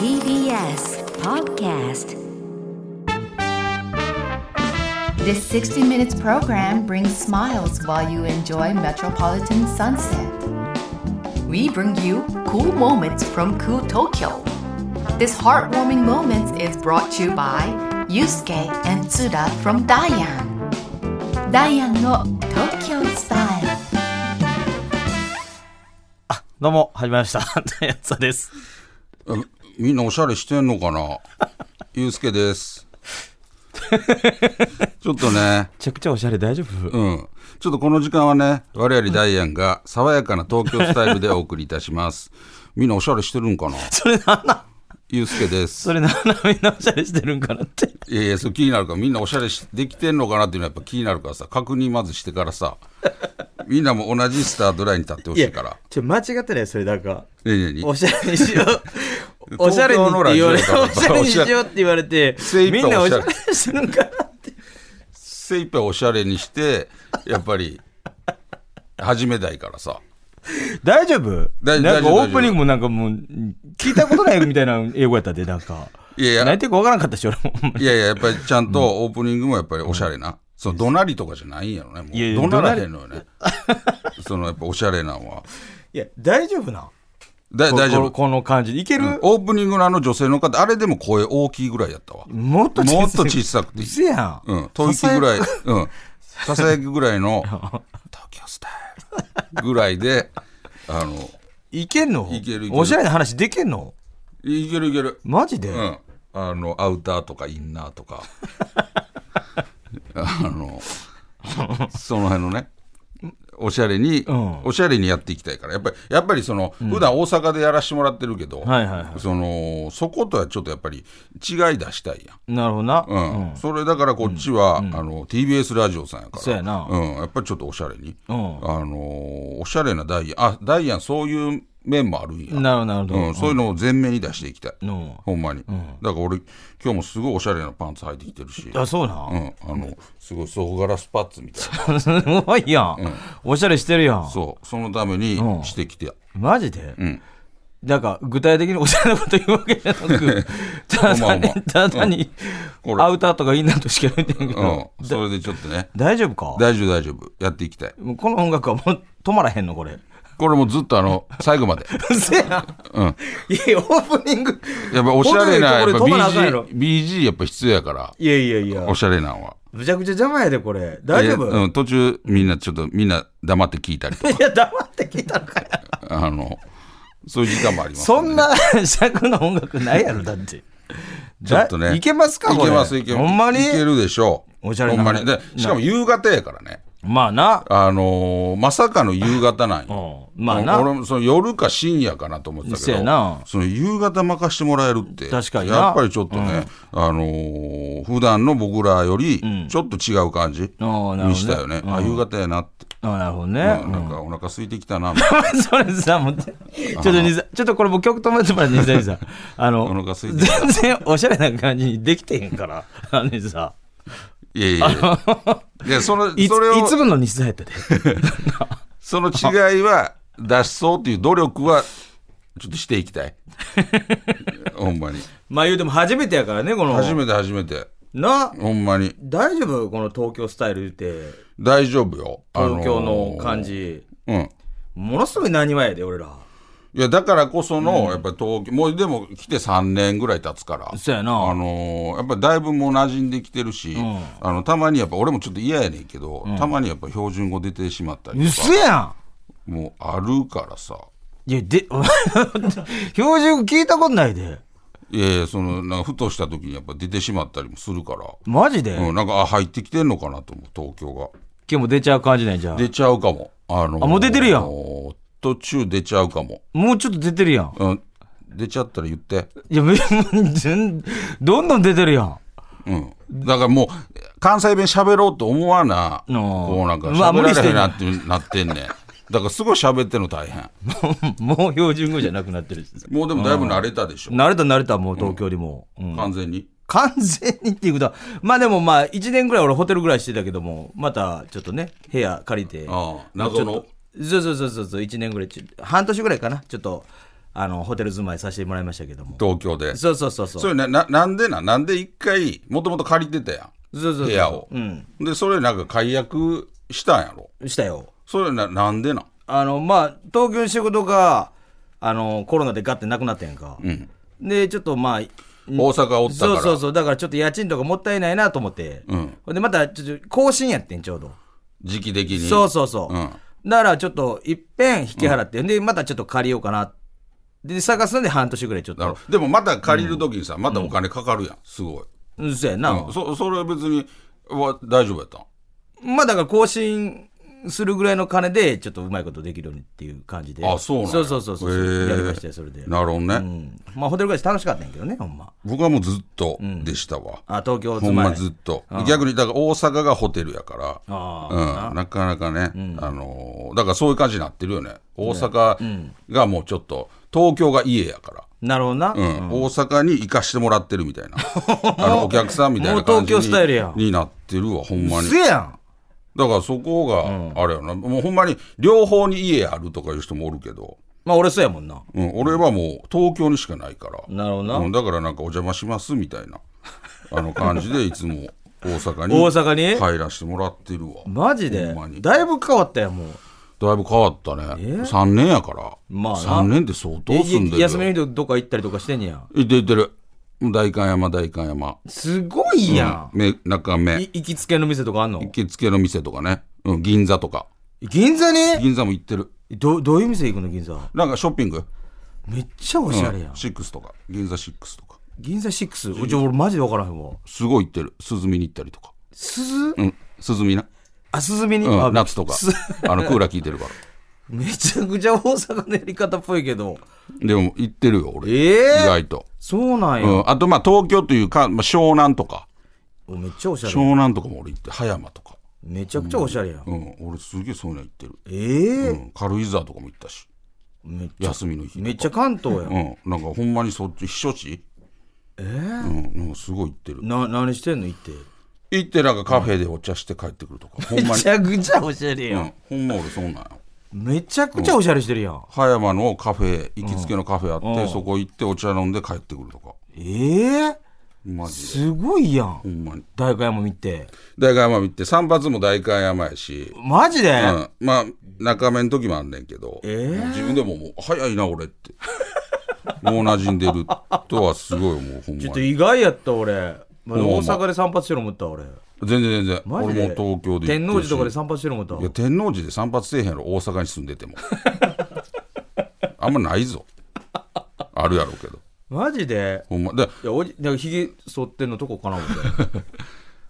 TBS Podcast This 60 minutes program brings smiles while you enjoy metropolitan sunset. We bring you cool moments from cool Tokyo. This heartwarming moment is brought to you by Yusuke and Tsuda from Diane. Diane の Tokyo どうも、始まりました。やつさです。あみんなおしゃれしてんのかな？ゆうすけです。ちょっとね、めちゃくちゃおしゃれ大丈夫？うん。ちょっとこの時間はね、我々ダイアンが爽やかな東京スタイルでお送りいたします。みんなおしゃれしてるんかな？それなんなん？ゆうすけです。それなんみんなおしゃれしてるんかなって。いやいや、そう気になるから、みんなおしゃれしできてんのかなっていうのはやっぱ気になるからさ、確認まずしてからさ、みんなも同じスタートラインに立ってほしいから。ちょ、間違ってないそれなんか。ねえねえにおしゃれにしよう。おしゃれにって言われて、おしゃれにしようって言われてみんなおしゃれれしてるんかなって。精一杯おしゃれにして、やっぱり、始めたいからさ。大丈夫？大なんかオープニングもなんかもう、聞いたことないみたいな英語やったで、なんか。いやいや何言ってるかわからんかったし、俺も。いやいや、やっぱりちゃんとオープニングもやっぱりおしゃれな。その怒鳴りとかじゃないんやろね。もういやいや怒鳴らへんのよね。そのやっぱおしゃれなんは。いや、大丈夫なだ大丈夫。ここの感じで。いける、オープニングのあの女性の方、あれでも声大きいぐらいやったわ。もっともっと小小さくて。せやん。うん。吐息ぐらい、うん。ささやきぐらいの、東京スタイルぐらいで、あの、いけんの？いけるいけるおしゃれな話できんの？いけるいける。マジで、うん。あの、アウターとかインナーとか。あの、その辺のね、おしゃれに、ん。おしゃれにやっていきたいから。やっぱり、やっぱりその、普段大阪でやらしてもらってるけど、はいはいはい。その、そことはちょっとやっぱり違い出したいやん。なるほどな。うん。それだからこっちは、あの TBS ラジオさんやから。そうやな。うん、やっぱりちょっとおしゃれに、うん。あのーおしゃれなダイヤン。あダイアンそういう面もあるんや、なるほど、なるほど。うん、そういうのを前面に出していきたい、うん。ほんまに、だから俺今日もすごいおしゃれなパンツ履いてきてるし、あ、そうな。うん、あのすごいソフガラスパッツみたいな。すごいやん,、おしゃれしてるやん。そう。そのためにうん。してきて、マジで、ん。なんか、具体的におしゃれなこと言うわけじゃなく、ただにまあまあ、ただに、これ。アウターとかインナーとしか言ってんけうん。ど、それでちょっとね。大丈夫か？大丈夫大丈夫。やっていきたい。この音楽はもう止まらへんのこれ。これもずっとあの 最後までうせやん。うんいや、オープニング。やっぱおしゃれなやっぱ程よいとこで止まらなあかんやろ BG, BG やっぱ必要やからいやいやいやお。しゃれなんは。むちゃくちゃ邪魔やで、これ。大丈夫？いや,、いやうん、途中みんなちょっとみんな黙って聞いたりとか黙って聞いたのかや。あのそういう時間もありますそんな尺の音楽ないやろ、だって。ちょっとねだいけますかいこれけますいけますほんまに？いけるでしょうおしゃれなほんまにでしかも夕方やからねまあな。あのーまさかの夕方なんよ。うん。まあな。俺もその夜か深夜かなと思ってたけどその夕方任してもらえるって確かにな。やっぱりちょっとね、あのー普段の僕らよりちょっと違う感じにしたよね、あ夕方やなって、あなるほどね。うん。なんかお腹空いてきたな。それさ、もう、ちょっとにさ、ちょっとこれもう曲止めてもらって、西谷さん。あの、お腹空いてきた。全然おしゃれな感じにできてへんから。あのさ、いやいやいやいやそのいつそれを。いつもの西谷やったで。その違いは出しそうっていう努力はちょっとしていきたい。ほんまに。まあ言うても初めてやからね、この。初めて初めて。な、ほんまに。大丈夫？この東京スタイル言って、大丈夫よ。東京の感じ、じ。うん。ものすごい何わやで、俺ら。いやだからこその、やっぱり東京もうでも来て3年ぐらい経つから。そうやな。あのーやっぱりだいぶもう馴染んできてるし、あのたまにやっぱ俺もちょっと嫌やねんけど、たまにやっぱ標準語出てしまったりとか。嘘やもうあるからさ。んいや、で、標準聞いたことないで。いやいやそのなんかふとした時にやっぱ出てしまったりもするから、マジで、うん、なんかあ入ってきてんのかなと思う東京が。今日も出ちゃう感じないじゃん。出ちゃうかも。あのーあもう出てるやん途中出ちゃうかも、もうちょっと出てるやん。うん、出ちゃったら言って。いや、め 全どんどん出てるやん。うん。だからもう関西弁喋ろうと思わなのこうなんかまあ喋られへん無理してんねんなってなってんねん。だからすごい喋ってんの大変。もう標準語じゃなくなってるし。もうでもだいぶ慣れたでしょ。慣れた慣れた、もう東京にも。うん。完全に。完全にっていうことは、まあでもまあ、1年ぐらい俺ホテルぐらいしてたけども、またちょっとね、部屋借りて。ああ謎のそうそうそうそうそう、1年ぐらい半年ぐらいかな、ちょっと、あのホテル住まいさせてもらいましたけども。東京で。そうそうそうそう。それなななんでななんで一回もともと借りてたやん。そうそうそう部屋を、うん。でそれなんか解約したんやろ？したよ。それななんでなん？あのまあ東京の仕事があのコロナでガッてなくなったやんか、でちょっとまあ大阪おったから。そうそうそう。だからちょっと家賃とかもったいないなと思って、うんでまたちょっと更新やってんちょうど。時期的に。そうそうそう、うんだからちょっといっぺん引き払って、でまたちょっと借りようかな。で探すんで半年ぐらいちょっと。でもまた借りるときにさ、またお金かかるやん。すごい、うんそうやな、うん。そそれは別には大丈夫やったん？まあだから更新するぐらいの金でちょっとうまいことできるようにっていう感じで。あそうなんや。そうそうそうそう、やりましたよそれで。なるほどね、うん。まあホテル暮らし楽しかったんやけどねほんま。僕はもうずっとでしたわ、あ東京ほん住まずっと。逆にだから大阪がホテルやから。ああ、うん、なかなかね、あのーだからそういう感じになってるよね。大阪がもうちょっと東京が家やから、なるほどな、うん。大阪に行かしてもらってるみたいな。あのお客さんみたいな感じもう東京スタイルやん。にになってるわほんまに。せやんだからそこがあれやな、もうほんまに両方に家あるとかいう人もおるけど、まあ俺そうやもんな。うん、俺はもう東京にしかないから、なるほどな、うん、だからなんかお邪魔しますみたいなあの感じでいつも大阪に大阪に？入らせてもらってるわ。マジで？だいぶ変わったやんもう。だいぶ変わったね。3年やから、まあな。3年って相当え住んでるよ。休みの日どっか行ったりとかしてんねや。行って行ってる代官山代官山。すごいやん、め中目。い行きつけの店とかあんの？行きつけの店とかね、うん、銀座とか。銀座に？銀座も行ってる。どどういう店行くの銀座？なんかショッピング。めっちゃおしゃれやん、シックスとか。銀座シックスとか。銀座6じゃあ俺マジで分からへんわ。すごい行ってる。涼みに行ったりとか。鈴？うん。涼みな、あ鈴見に、うん、あ夏とか。す あのクーラー効いてるからめちゃくちゃ大阪のやり方っぽいけど。でも行ってるよ俺、ええ？意外と、そうなんや、うん、あとまあ東京というか、まあ、湘南とか。おめっちゃおしゃれ。湘南とかも俺行って葉山とか。めちゃくちゃおしゃれやん、うん。俺すげえそういうの行ってる、ええ？うん、軽井沢とかも行ったし。めっちゃ休みの日とか。めっちゃ関東やん、うん。なんかほんまにそっち避暑地。えうん。なんかすごい行ってる。な何してんの？行って。行ってなんかカフェでお茶して帰ってくるとか、ほんまにめちゃくちゃおしゃれやん、うん、ほんま俺そうなんよめちゃくちゃおしゃれしてるやん、葉山のカフェ行きつけのカフェあって、うん。そこ行ってお茶飲んで帰ってくるとか。ええ？マジで。すごいやん。ほんまに。大会山見て。代官山行って散髪も代官山やし、マジで、うん、まあ中目の時もあんねんけど、えー自分でももう早いな俺って。もう馴染んでるとはすごいもうほんちょっと意外やった俺、ま大阪で散髪してる思った俺全然全然。俺も東京で天王寺とかで散髪してる思った？いや天王寺で散髪せえへんやろ。大阪に住んでても。あんまないぞ。あるやろうけど。マジで？ほんま。でいやおじなんかひげ剃ってんのとこかな思って。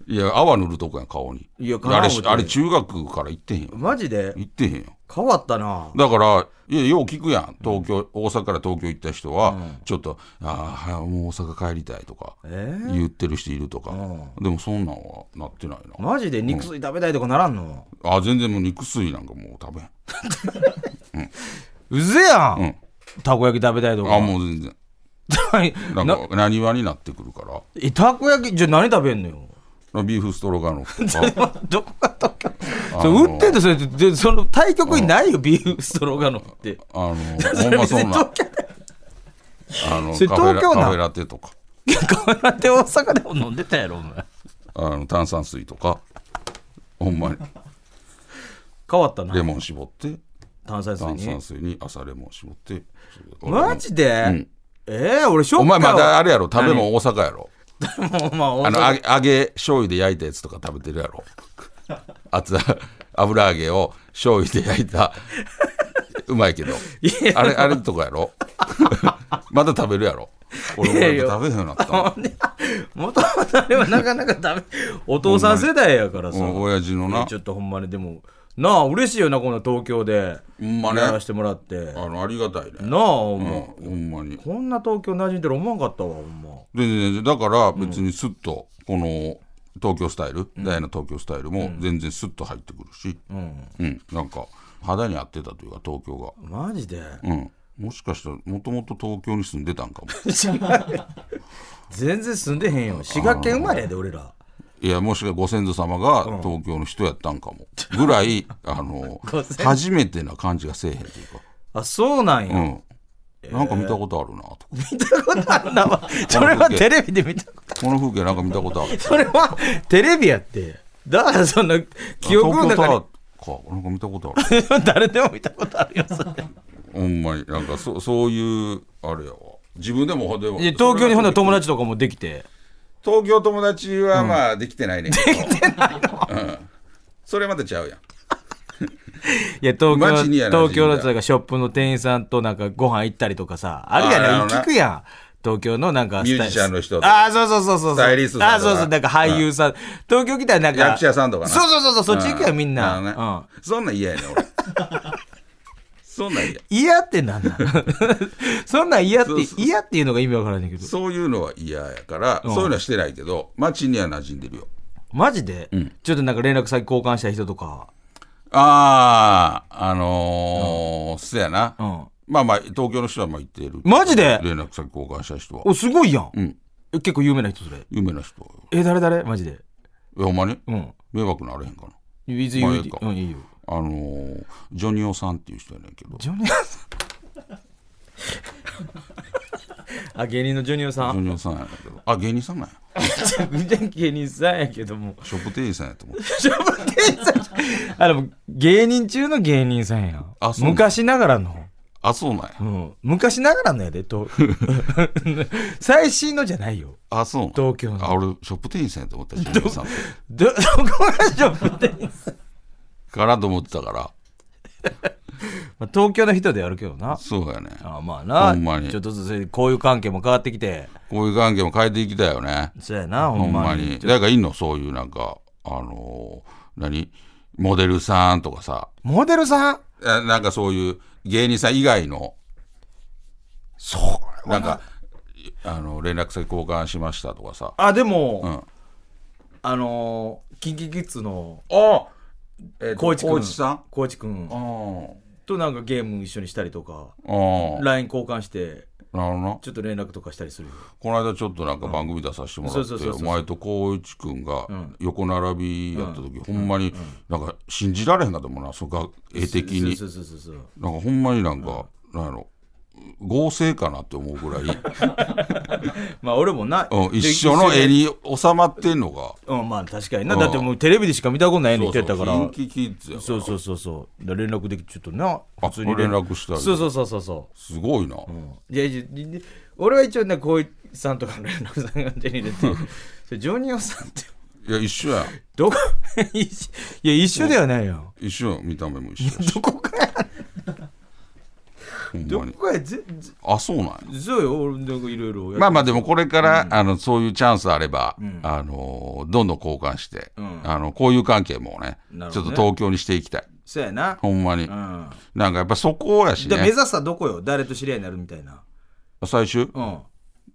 いや泡塗るとこやん顔に。いやあれあれ中学から行ってへんよ。マジで？行ってへんよ変わったな。だからいやよう聞くやん。東京、大阪から東京行った人は、ちょっと「ああもう大阪帰りたい」とかえー？言ってる人いるとか、でもそんなんはなってないな、マジで肉水食べたいとかならんの、あ全然もう肉水なんかもう食べへん。うぜやん、うん。たこ焼き食べたいとか。あもう全然。なんなか何話になってくるから。えたこ焼きじゃあ何食べんのよ？ビーフストロガノフとか。どこが東京あそ売ってんの？それでその対局にないよビーフストロガノフって。あのほんま そあのそれ東京な。んカフェラテとか。カメラで大阪でも飲んでたやろお前。あの炭酸水とか。ほんまに。変わったな。レモン絞って。炭酸水に？炭酸水に朝レモン絞って。マジで、ん。えー、俺ショッお前まだあれやろ？食べ物大阪やろ？もうまあの揚げ揚げ醤油で焼いたやつとか食べてるやろ。あつ油揚げを醤油で焼いた。うまいけど。や。あれあれとかやろ。まだ食べるやろ。俺も食べへんようになったもともとあれはなかなかダメお父さん世代やからさ。うん親父のな。ちょっとほんまにでもなあ嬉しいよなこの東京で。やらせてもらって。あのありがたいね。なあほうほんまに。こんな東京馴染んでる思わんかったわほんま全然全然だから別にスッとこの東京スタイル、ダイヤの東京スタイルも全然スッと入ってくるし、うんなんか肌に合ってたというか東京が、マジでうん、もしかしたらもともと東京に住んでたんかも全然住んでへんよ滋賀県生まれやで俺らいやもしかしたらご先祖様が東京の人やったんかもぐらいあの初めてな感じがせえへんというか、あそうなんや、うん、なんか見たことあるなと。か見たことあるな。それはテレビで見たこと。この風景なんか見たことある。それはテレビやって。だからそんな記憶の中に。東京タワーか。なんか見たことある。誰でも見たことあるよそれ。ほんまになんかそそういうあれやわ。自分でもでもで東京にほんなら友達とかもできて。東京友達はまあできてないねんけど、できてないの、うん、それまたちゃうやんいや東街にやな京東京のなんかショップの店員さんとなんかご飯行ったりとかさあるやああのな。ん聞くやん。東京のなんかミュージシャンの人とか。ああそうそうそうそうスタイリストさんとか。ああそうそう。なんか俳優さん。東京来たらなんか役者さんとかな。そうそうそうそう。そっち行くやんみんな、うね。うん。そんなん嫌やねん俺。そんなん嫌嫌ってなんなん？そんなん嫌ってそうそう。嫌っていうのが意味わからないけど。そういうのは嫌やから、そういうのはしてないけど街には馴染んでるよ。マジで、ちょっとなんか連絡先交換した人とかあああのーそやな、うん。まあまあ東京の人はまあ言ってる。マジで？連絡先交換した人は。おすごいやん、ん。え結構有名な人それ。有名な人え誰誰？マジで。えほんまに？うん。迷惑ならへんかな。いいつ言う？まあいいか。うんいいよ。あのージョニオさんっていう人やねんけど。ジョニオさん あ芸人のジョニオさん。ジョニオさんやねんけど。あ芸人さんなんや。全然芸人さんやけども。ショップ店員さんやと思ってあでも芸人中の芸人さんやあそう昔ながらの。あそうなんや。うん、昔ながらのやでと 最新のじゃないよ。あそうなん東京の。あ俺ショップ店員さんやと思ったジョニオさんってどどこがショップ店員さん？かなと思ってたから まあ東京の人でやるけどな。そうやね。あまあな。ほんまに。ちょっとずつこういう関係も変わってきて。こういう関係も変えていきたいよね。そうやなほほんんまに。まに誰かいんの？そういうなんかあのー何？モデルさんとかさ。モデルさん？えなんかそういう芸人さん以外の。そうな。んかあの連絡先交換しましたとかさ。あでも、うん。あのー、キンキキッズのあえ光一君光一さん？光一君あとなんかゲーム一緒にしたりとかああ。LINE 交換してあなるほどな。ちょっと連絡とかしたりする。よこの間ちょっとなんか番組出させてもらってそうそうそうそうお前と光一君が横並びやった時、ほんまになんか信じられへんかったもんなそが絵的に。そうそうそうそう。なんかほんまになんか、なんやろ合成かなって思うぐらい、まあ俺もな、うん、一緒の絵に。収まってんのが。うんまあ確かにな、うんだってもうテレビでしか見たことないの言ってたからそうそうキンキキッズやから。そうそうそうそう。だから連絡できてちょっとなあ連絡したり。そうそうそうそうそすごいな、う、いや俺は一応ねこういさんとかの連絡先が手に入れて。それジョニオさんって。いや一緒やん。どこ？いや一緒ではないよ。一緒見た目も一緒どこかどこかやぜぜあそうなんや。そうよ俺なんかいろいろまあまあでもこれから、あのそういうチャンスあれば、あのどんどん交換して、ん。あのこういう関係もねなるほどね。ちょっと東京にしていきたい。そうやな。ほんまに、うん。なんかやっぱそこやしね。で目指すはどこよ？誰と知り合いになるみたいな。最終？うん。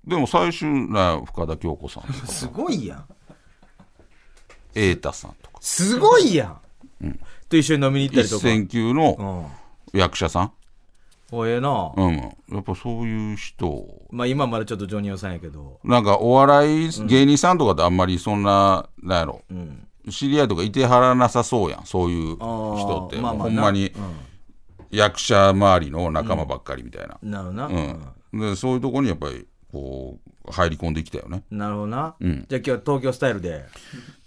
でも最終な深田恭子さんとか。すごいやん。瑛太さんとか。すごいやん、と一緒に飲みに行ったり一とか。線級のうん。役者さん、おええな、うん、やっぱそういう人。まあ今まだちょっとジョニオさんやけど。なんかお笑い芸人さんとかってあんまりそんな、なんやろ、ん。知り合いとかいてはらなさそうやん。そういう人って、まあまあほんまに役者周りの仲間ばっかりみたいな、なるほどな、うん。でそういうとこにやっぱりこう入り込んできたよね。なるほどな、ん。じゃあ今日は東京スタイルで。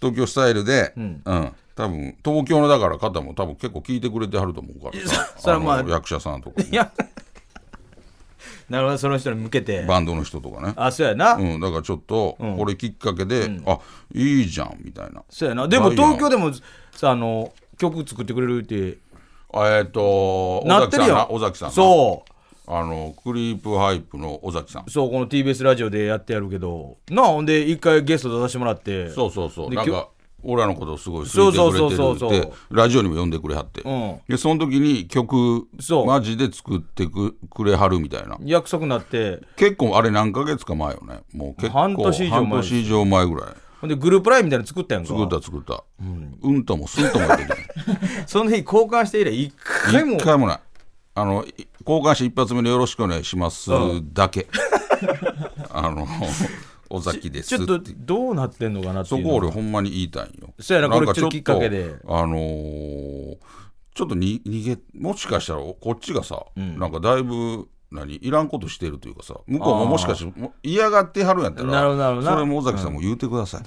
東京スタイルで、うん。ん。多分東京のだから方も多分結構聞いてくれてはると思うからさ。そそれはまあの役者さんとかね、いや。なるほどその人に向けて。バンドの人とかね。あそうやな、うん、だからちょっとこれきっかけで、あいいじゃんみたいな。そうやな。でも東京でもさあの曲作ってくれるって。あえっ、と尾なってるや崎さん尾崎さんな。そうあのクリープハイプの尾崎さん。そうこの TBS ラジオでやってやるけど。なあほんで一回ゲスト出させてもらって。そうそうそう。なんか俺らのことをすごい好いてくれてるそうそうそうそうってラジオにも呼んでくれはって、ん。でその時に曲マジで作ってくくれはるみたいな。約束になって。結構あれ何ヶ月か前よね。もう結構半年以上前半年以上前ぐらい。ほんでグループラインみたいなの作ったやんか。作った作った、うん、ともすんとも言ってた その日交換して以来一回も。一回もないあのい交換して一発目のよろしくお願いしますだけ、あの尾崎です。ちょっとどうなってんのかなってそこ俺ほんまに言いたいんよ。そうやなこれちょっときっかけで。あのーちょっとに逃げもしかしたらこっちがさ、なんかだいぶ何いらんことしてるというかさ向こうももしかしても嫌がってはるんやったらなるほどそれも尾崎さんも言うてください、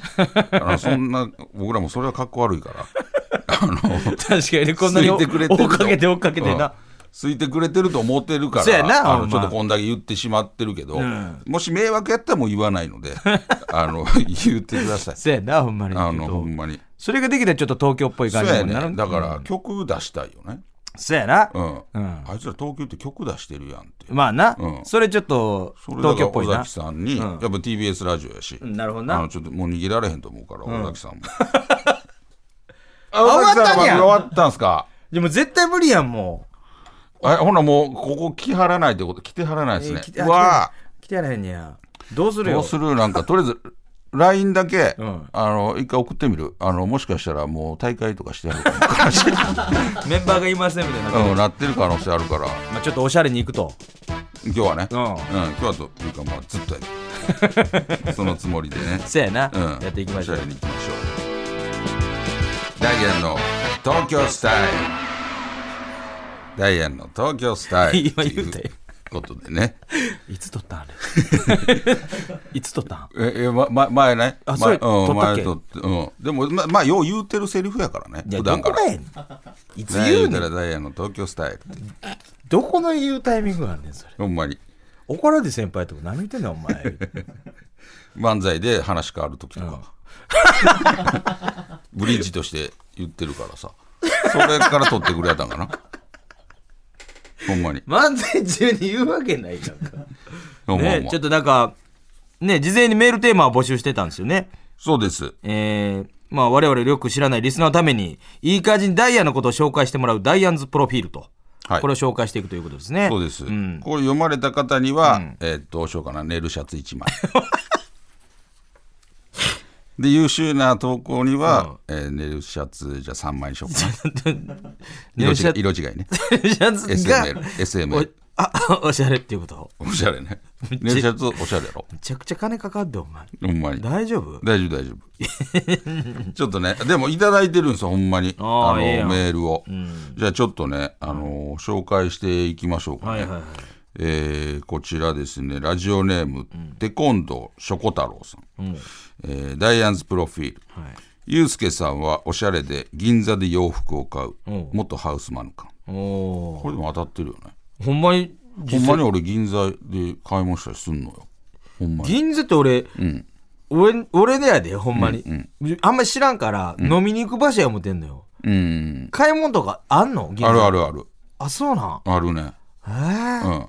あのそんな僕らもそれはかっこ悪いから。あの確かにこんなについてくれてる追っかけて追っかけてうんな。ついてくれてると思ってるからあのちょっとこんだけ言ってしまってるけど、もし迷惑やったらもう言わないので あの言ってください。そうやな、ほんまに。あのほんまに。それができたらちょっと東京っぽい感じになる。ね。だから曲出したいよね。そうやな。うん、うん。あいつら東京って曲出してるやんって。まあな。うん。それちょっと東京っぽいな。崎。さんに、やっぱ TBS ラジオやし、うんなるほどな。あの。ちょっともう逃げられへんと思うから、尾崎さんも。あ終わったんや。終わったんすか？でも絶対無理やん、もあほなもうここ来はらないってこと？来てはらないですね、えーうわう。来てやらへんねや。どうするよ？どうする？なんかとりあえず LINE だけ、うんあの一回送ってみるあのもしかしたらもう大会とかしてやるかも メンバーがいませんみたいな。うん、なってる可能性あるからまあちょっとおしゃれに行くと。今日はね、ううんん今日はというかまあずっとやる そのつもりでねそうやな。うん、やっていきましょうおしゃれ。に行きましょうダイアンの東京スタイルダイアンの東京スタイル 今言うたよ。ということでね。いつ撮ったんあれ？いつ撮ったん？ええ、ま、ま前ね。あそうん、撮ったっけ？前撮ってうん。でもままあよう言うてるセリフやからね普段から。いつね言うたらダイアンの東京スタイルって。どこの言うタイミングがあんねん、それ。ほんまに。怒られて先輩とか何言ってんねん、お前。漫才で話変わる時とか、ブリッジとして言ってるからさ。それから取ってくれたんかなほんまに。漫才中に言うわけないやんか。ほんまほんまね、ちょっとなんか、ね、事前にメールテーマを募集してたんですよね。そうです。えー、まあ我々よく知らないリスナーのために、いい感じにダイヤのことを紹介してもらうダイアンズプロフィールと。はい。これを紹介していくということですね。そうです、ん。これ読まれた方には、えーどうしようかな。寝るシャツ1枚 で優秀な投稿には、えー寝るシャツじゃあ3枚にしようか色違い色違いね。シャツが SML SML おあ、おしゃれっていうこと？おしゃれね。寝るシャツおしゃれやろ。めちゃくちゃ金かかって、お前。ほんまに。大丈夫？大丈夫大丈夫。ちょっとねでもいただいてるんですよほんまに。あのメールを、じゃあちょっとね、あのー紹介していきましょうかね、はいはいはい。えーこちらですね。ラジオネーム、テコンドーショコ太郎さん、えーダイアンズプロフィール、はい。ゆうすけさんはおしゃれで銀座で洋服を買ううん。元ハウスマヌカンこれでも当たってるよね。ほんまに、ほんまに俺銀座で買い物したりすんのよ。ほんまに。銀座って俺、ん。俺、俺でやで、ほんまに。あんまり知らんから、飲みに行く場所や思ってんのよ。うん。買い物とかあんの？銀座。あるあるある。あ、そうなん？あるね。へえうん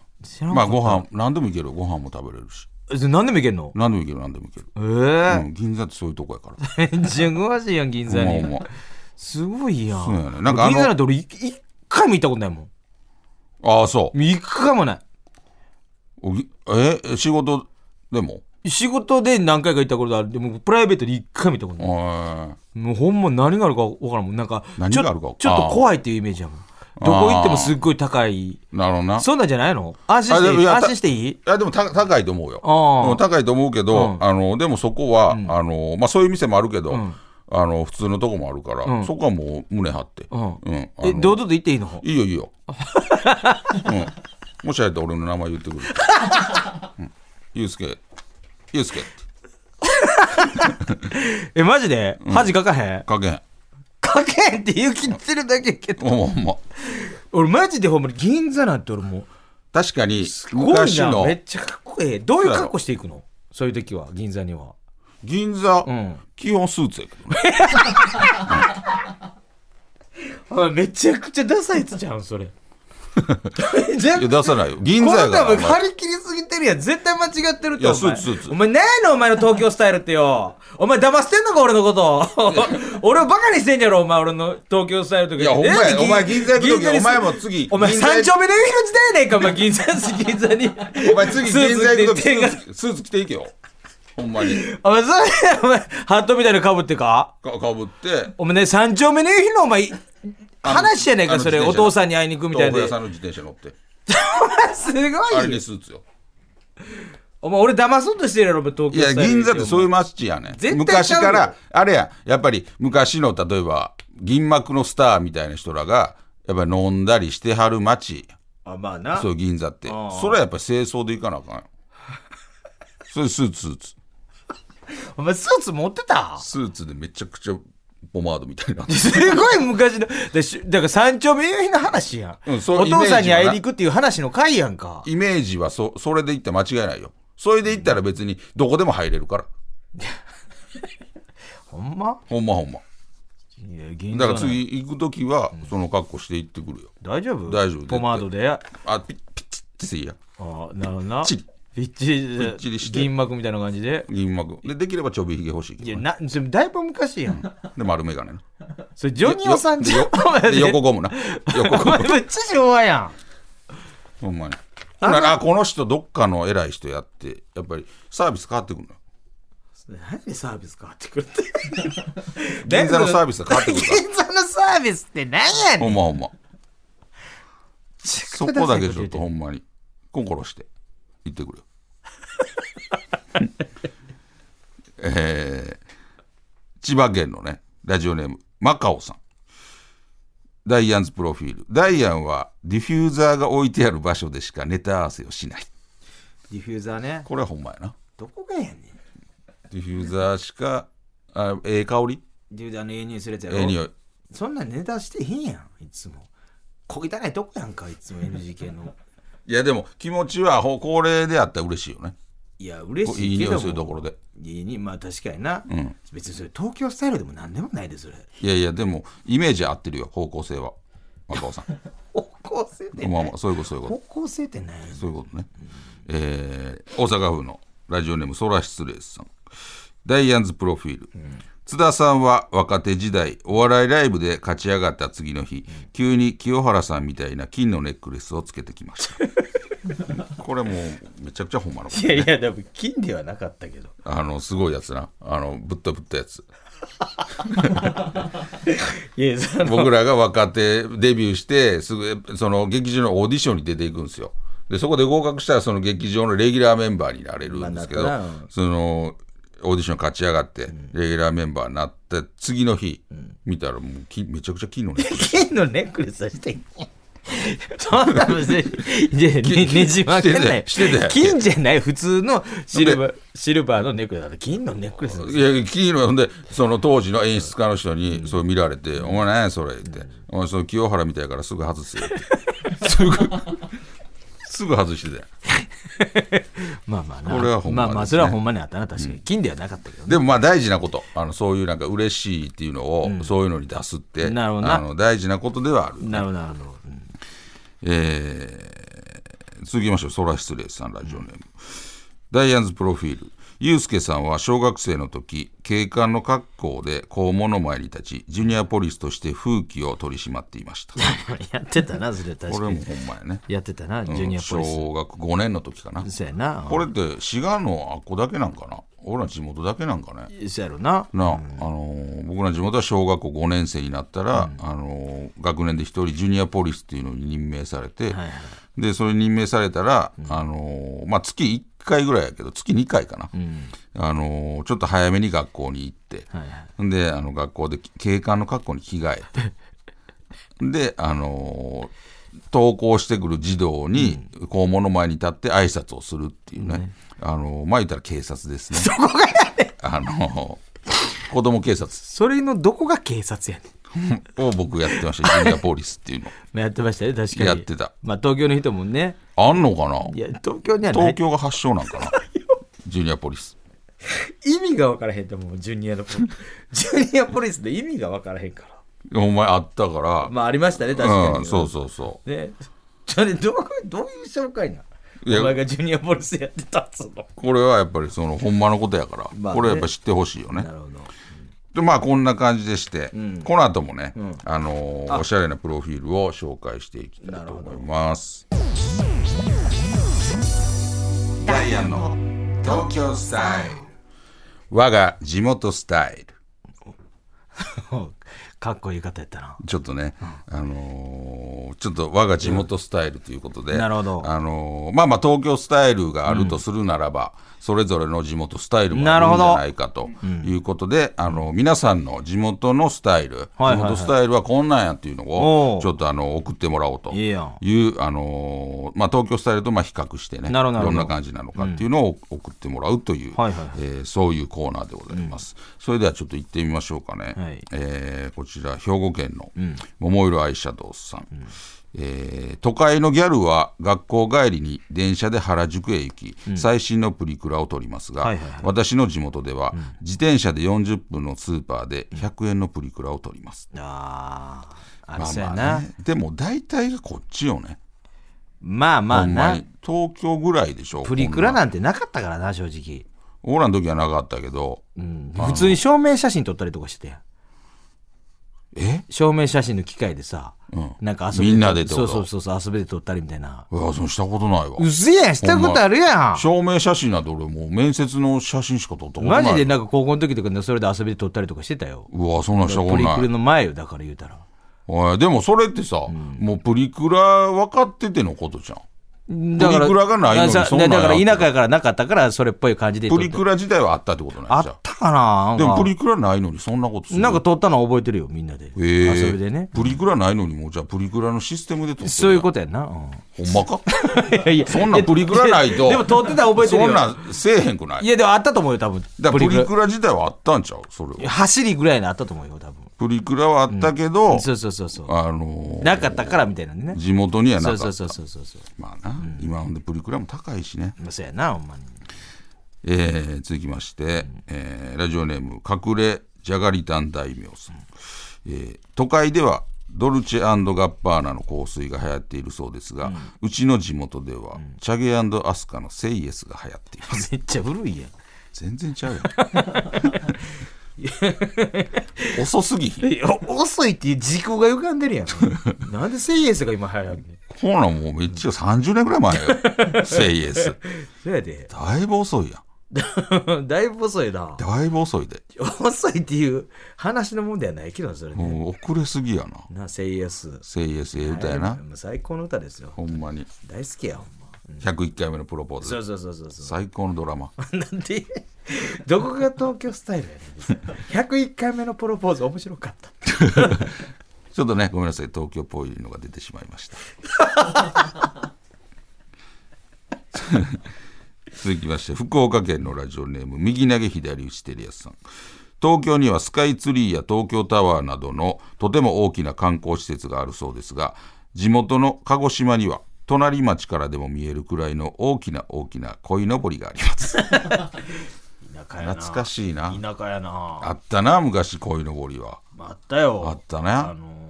まあご飯何でもいけるご飯も食べれるしえ何でもいけんの？何でもいける何でもいける、えうん、銀座ってそういうとこやからえめっちゃ詳しいやん、銀座にま。ますごいやん。そうやねなんかあの銀座なんて俺、い一回も行ったことないもん。ああそう一回もない。え仕事でも？仕事で何回か行ったことある。でも、プライベートで一回も行ったことない。あもうほんま何があるか分からんもん。なんか、ちょ何があるかちょっと怖いっていうイメージやもん。どこ行ってもすっごい高い。なるほどな。そんなんじゃないの？安心していい？安心していい？いやでもた高いと思うよ。高いと思うけど、うん。あのでもそこは、あのまあ、そういう店もあるけど、ん。あの普通のとこもあるから、うん。そこはもう胸張って、うん。え、堂々と行っていいの？いいよいいよ、うん、もしあれたら俺の名前言ってくる、うん、ゆうすけゆうすけって。え、マジで？恥かかへん？かけへんかけんって言う切ってるだけやけど。ほんまほんま俺マジでほんまに銀座なんて俺もう、確かにすごいな。めっちゃかっこいい。どういう格好していくの？そういう時は、銀座には。銀座、うん。基本スーツやけどね あめちゃくちゃダサいやつじゃん、それ。いや出さないよ銀こ座やからんなんもうお前張り切りすぎてるやん。絶対間違ってるって。いやお前スーツスーツお前、何やねん、お前の東京スタイルってよ。お前騙してんのか、俺のこと。俺をバカにしてんじゃろ、お前、俺の東京スタイルとか。いやほんまやえお前銀座行く時お前も次お前、銀座三丁目の夕日の時代やねんか、お前、銀座、銀座に。お前次銀座行く時ススーツ着て手がーツスーツ着ていけよほんまにお前、それ、お前、ハットみたいなの被ってか？かかぶってお前ね、三丁目の夕日のお前、話やねんか、それ、お父さんに会いに行くみたいで。さんの自転車乗って。すごいあれによ。スーツよ。お前、俺騙そうとしてるやろ、東いや京スタイル。銀座ってそういう街やねん。昔からあれややっぱり昔の例えば銀幕のスターみたいな人らがやっぱり飲んだりしてはる街。あまあな。そう銀座って。それはやっぱり清掃で行かなあかんよ。それスーツスーツ。お前スーツ持ってた？スーツでめちゃくちゃポマードみたいな。すごい昔の。でしだから三丁目の話やん、うんお父さんに会いに行くっていう話の回やんか。イメージはそそれで行ったら間違いないよ。それで行ったら別にどこでも入れるから。ほんま？ほんまほんま。だから次行く時はその格好して行ってくるよ。大丈夫？大丈夫ポマードで。ああピッピッチってせいやなるほどな。チリピッチリピッチリして。銀幕みたいな感じで。銀幕。でできればちょびひげ欲しいけいやど、ね、なそれだいぶ昔やん。で丸眼鏡なそれジョニオさんじゃん。で横ゴムな。横おゴム。前めっちゃ昭和やん。ほんまに。ほんならあこの人どっかの偉い人やってやっぱりサービス変わってくるのよ。何でサービス変わってくるって。銀座のサービスが変わってくるから。銀座のサービスって何やねん。ほんまほんま。そこだけちょっとほんまに。心して行ってくるよ えー千葉県のねラジオネームマカオさん。ダイアン's profile。ダイアンはディフューザーが置いてある場所でしかネタ合わせをしない。ディフューザーね。これはほんまやな。どこがやねん。ディフューザーしかあええ香り？ディフューザーのええ匂いするやつやろ。ええ匂い。そんなんネタしてへんやんいつも。小汚いとこやんかいつも NGK のいやでも気持ちはほ恒例であったら嬉しいよね。いや嬉こういい匂いしいけどもするところで。いいにまあ確かにな、ん。別にそれ Tokyo style でも何でもないでそれ。いやいやでもイメージ合ってるよ方向性は。若尾さん。方向性ってまあまあそういうことそういうこと。方向性って何やねんそういうことね、えー大阪府のラジオネームソラシスレースさん。ダイアンズプロフィール、津田さんは若手時代お笑いライブで勝ち上がった次の日、急に清原さんみたいな金のネックレスをつけてきました。これもうめちゃくちゃほんまのこといやいやでも金ではなかったけど。あのすごいやつな。あのぶったぶったやつ。僕らが若手デビューしてすぐその劇場のオーディションに出ていくんですよ。でそこで合格したらその劇場のレギュラーメンバーになれるんですけど、まあそのオーディション勝ち上がって、レギュラーメンバーになって次の日、見たらもうきめちゃくちゃ金のね金のネックレスはしてんそんな別に。ねねじ曲げない。金じゃない普通のシルバーシルバーのネックレスだ金のネックレスいや金のほんでその当時の演出家の人にそう見られて「お前何やそれ」って「お前その清原みたいやからすぐ外すよ」って。すぐすぐ外してたよ まあまあな。これはほんまね。まあまあそれはほんまにあったな確かに。金ではなかったけどね。でもまあ大事なこと。あのそういうなんか嬉しいっていうのを、そういうのに出すってなるほどな。あの大事なことではある、なるほどなるほど。うん。えー続きましょうソラ失礼さんラジオネーム、ダイアンズプロフィールユうスケさんは小学生の時警官の格好で校門の前に立ちジュニアポリスとして風紀を取り締まっていました。やってたなそれ確かに。これもほんまやね。やってたなジュニアポリス。小学5年の時かな。そうやな。これって滋賀のあっこだけなんかな？俺ら地元だけなんかね？そうやろな。なあ、あのー僕らの地元は小学校5年生になったら、あのー学年で一人ジュニアポリスっていうのに任命されて、はいはい。でそれに任命されたら、あのーまあ、月1回ぐらいやけど月2回かな、あのーちょっと早めに学校に行って、はいはい。であの学校で警官の格好に着替えて。であのー登校してくる児童に校門の前に立って挨拶をするっていうね、あのーまあ言ったら警察ですね。あのー子供警察。それのどこが警察やねん を僕やってました。ジュニアポリスっていうの。ま あやってましたね確かに。やってた。まあ東京の人もね。あんのかな？いや東京にはない。東京が発祥なんかな？ジュニアポリス。意味が分からへんと思うジュニアのポリジュニアポリスで意味が分からへんから。お前あったから、まあありましたね確かに、うん、そうそうそう。ね。それどうどういう紹介なん？お前がジュニアポリスやってたっつうの。これはやっぱりそのほんまのことやから、まあね。これはやっぱ知ってほしいよね。なるほどでまあこんな感じでして、この後もね、あのーおしゃれなプロフィールを紹介していきたいと思います。ダイアンの東京スタイル。我が地元スタイル。かっこいい方やったな。ちょっとね、あのーちょっと我が地元スタイルということで、なるほど。あのーまあまあ東京スタイルがあるとするならば、それぞれの地元スタイルもあるんじゃないかということで、あの皆さんの地元のスタイル、地元スタイルはこんなんやっていうのをちょっとあの送ってもらおうという、あのーまあ、東京スタイルとまあ比較してねなるほどんな感じなのかっていうのを送ってもらうという、はえーそういうコーナーでございます、それではちょっと行ってみましょうかね、はい。えーこちら兵庫県の桃色愛車道さん、えー都会のギャルは学校帰りに電車で原宿へ行き、最新のプリクラを撮りますが、はいはいはい。私の地元では、自転車で40分のスーパーで100円のプリクラを撮ります、ああ、ありまあ。まあね、でも大体がこっちよね。まあまあな。東京ぐらいでしょプリクラななんてなかったからな、正直。俺らの時はなかったけど、うん。普通に証明写真撮ったりとかしてやんえ？証明写真の機械でさ、なんか遊びみんなでそうそうそうそう、遊びで撮ったりみたいな。いやそのしたことないわ。うせやん、したことあるやん。証明写真なんて俺もう面接の写真しか撮ったことない。マジでなんか高校の時とかねそれで遊びで撮ったりとかしてたよ。うわそんなんしたことプリクラないの前よ、だから言うたら。おいでもそれってさ、もうプリクラ分かっててのことじゃんだからプリクラがないのにそんなんだから田舎やからなかったから、それっぽい感じでプリクラ自体はあったってことなあんじゃったかなでもプリリクラないのにそんなことする。なんか撮ったの覚えてるよ、みんなで。え。ー遊びでね。プリクラないのにもうじゃあプリクラのシステムで撮ってるそういうことやんな。うん。ほんまか？いやいや。そんなんプリクラないと。でも撮ってたら覚えてるよ。そんなんせえへんくない？いや、でもあったと思うよ、多分。プリラ。クラ自体はあったんちゃう？それは。走りぐらいのあったと思うよ、多分。プリクラはあったけど、そうそうそうそう。あのーなかったからみたいなね。地元にはなかったそうそうそうそうそう。まあな、今ほんでプリクラも高いしね、まあそうやな、ほんまに。えー続きまして、えーラジオネーム隠れジャガリタン大名さん、えー都会ではドルチェガッパーナの香水が流行っているそうですが、うちの地元では、チャゲアスカのセイエスが流行っています めっちゃ古いやん。全然ちゃうやん 遅すぎひんいや遅いっていう時空が浮かんでるやん。なんでセイエスが今流行る。ほらもうめっちゃ30年ぐらい前よ セイエスそうやで。だいぶ遅いやん だいぶ遅いな。だいぶ遅いで遅いっていう話のもんではないけど、それね。もう遅れすぎやなな、セイエス。セイエスええ歌やなもう最高の歌ですよ。ほんまに大好きや、ほんま。101回目のプロポーズそうそうそうそうそう。最高のドラマなんで、どこが東京スタイルやねん。101回目のプロポーズ面白かった。ちょっとねごめんなさい東京っぽいのが出てしまいました 続きまして福岡県のラジオネーム右投げ左打ちテリアスさん東京にはスカイツリーや東京タワーなどのとても大きな観光施設があるそうですが地元の鹿児島には隣町からでも見えるくらいの大きな大きな鯉のぼりがあります。懐かしいな。田舎やな。あったな昔鯉のぼりは。あったよ。あったねあのー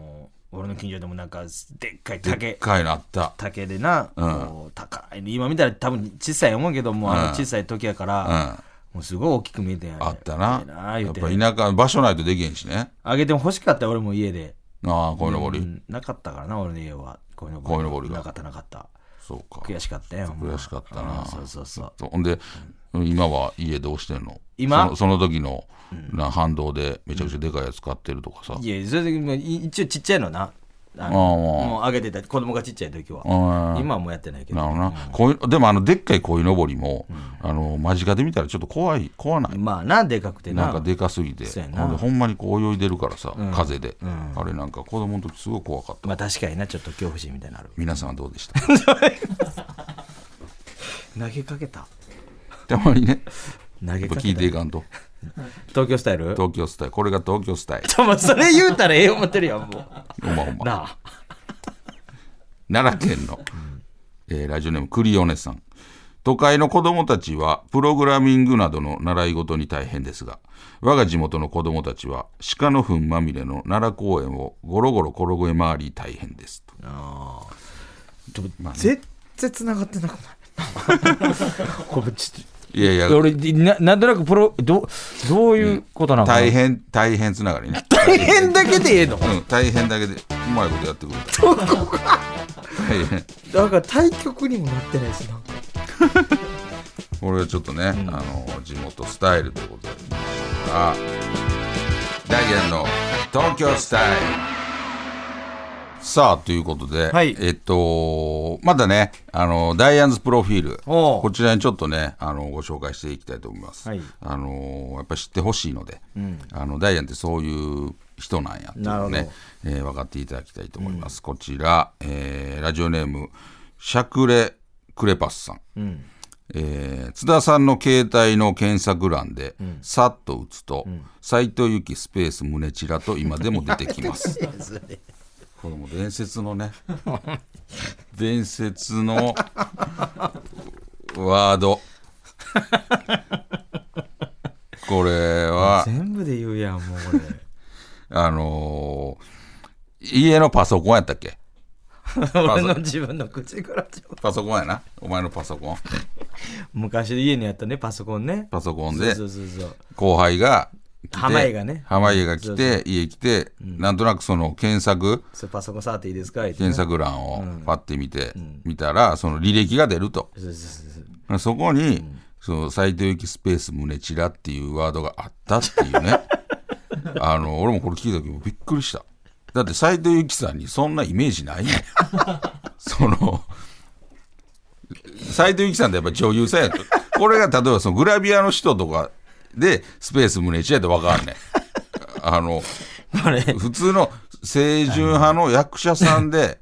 俺の近所でもなんかでっかいでっ竹かいのあった。竹でな、こう高い。今見たら多分小さい思うけども、あの小さい時やから、もうすごい大きく見えてんやあったな。ええな言やっぱ田舎場所ないとできへんしね。あげても欲しかったよ俺も家で、ああ鯉のぼり、うんなかったからな俺の家は。こういうの鯉のぼりが。なかったなかったそうか。悔しかったよ。悔しかったな。うんそうそうそう。ほんで今は家どうしてんの？今？そのその時の、な反動でめちゃくちゃでかいやつ買ってるとかさ、いやそれで一応ちっちゃいのなあのもうあげてた子供がちっちゃい時は。今はもうやってないけど。なるほどな、こういうでもあのでっかい鯉のぼりも、あの間近で見たらちょっと怖い怖ない、まあなでかくてな。なんかでかすぎて。ほんでほんまにこう泳いでるからさ、風で、あれなんか子供の時すごい怖かった。まあ確かになちょっと恐怖心みたいになる。皆さんはどうでした？投げかけた。たまにね。投げかけた。いていかんと東京スタイル？東京スタイル。これが東京スタイル。ちょもうそれ言うたらええ思ってるやんもう。ほんまほんま。なあ。奈良県の、えーラジオネームクリオネさん。都会の子供たちはプログラミングなどの習い事に大変ですが我が地元の子供たちは鹿の糞まみれの奈良公園をゴロゴロ転げ回り大変ですと。でも絶対繋がってなくない？これちょっいやいや。と俺ななんとなくプロどどういうことなのかな？大変大変つながりね。大変だけでええの？うん。大変だけでうまいことやってくれた大変。だから対局にもなってないしなんか。これはちょっとね、あの地元スタイルということであダイアンの東京スタイルさあということで、はい。えっとまだねあのダイアンズプロフィールこちらにちょっとねあのご紹介していきたいと思います、はい。あのやっぱり知ってほしいので、あのダイアンってそういう人なんやっていうねえー分かっていただきたいと思います、こちら、えーラジオネームシャクレクレパスさん、えー津田さんの携帯の検索欄で、さっと打つと斎、藤由貴スペース胸チラと今でも出てきます これも伝説のね。伝説のワード。これは。全部で言うやんもうこれ。あのー家のパソコンやったっけ？俺の自分の口からパソコンやな。お前のパソコン。昔家にあったねパソコンね。パソコンで。そうそうそうそう。後輩が濱家がね。濱家が来て家来て、なんとなくその検索それパソコン触っていいですか？検索欄をパッて見て、見たらその履歴が出ると。そこに、その斎藤由貴スペース胸チラっていうワードがあったっていうね。あの俺もこれ聞いた時もびっくりした。だって斎藤由貴さんにそんなイメージない その斎藤由貴さんってやっぱ女優さんやと。これが例えばそのグラビアの人とかでスペース胸チラって分かんねん。あのこれ。普通の清純派の役者さんで、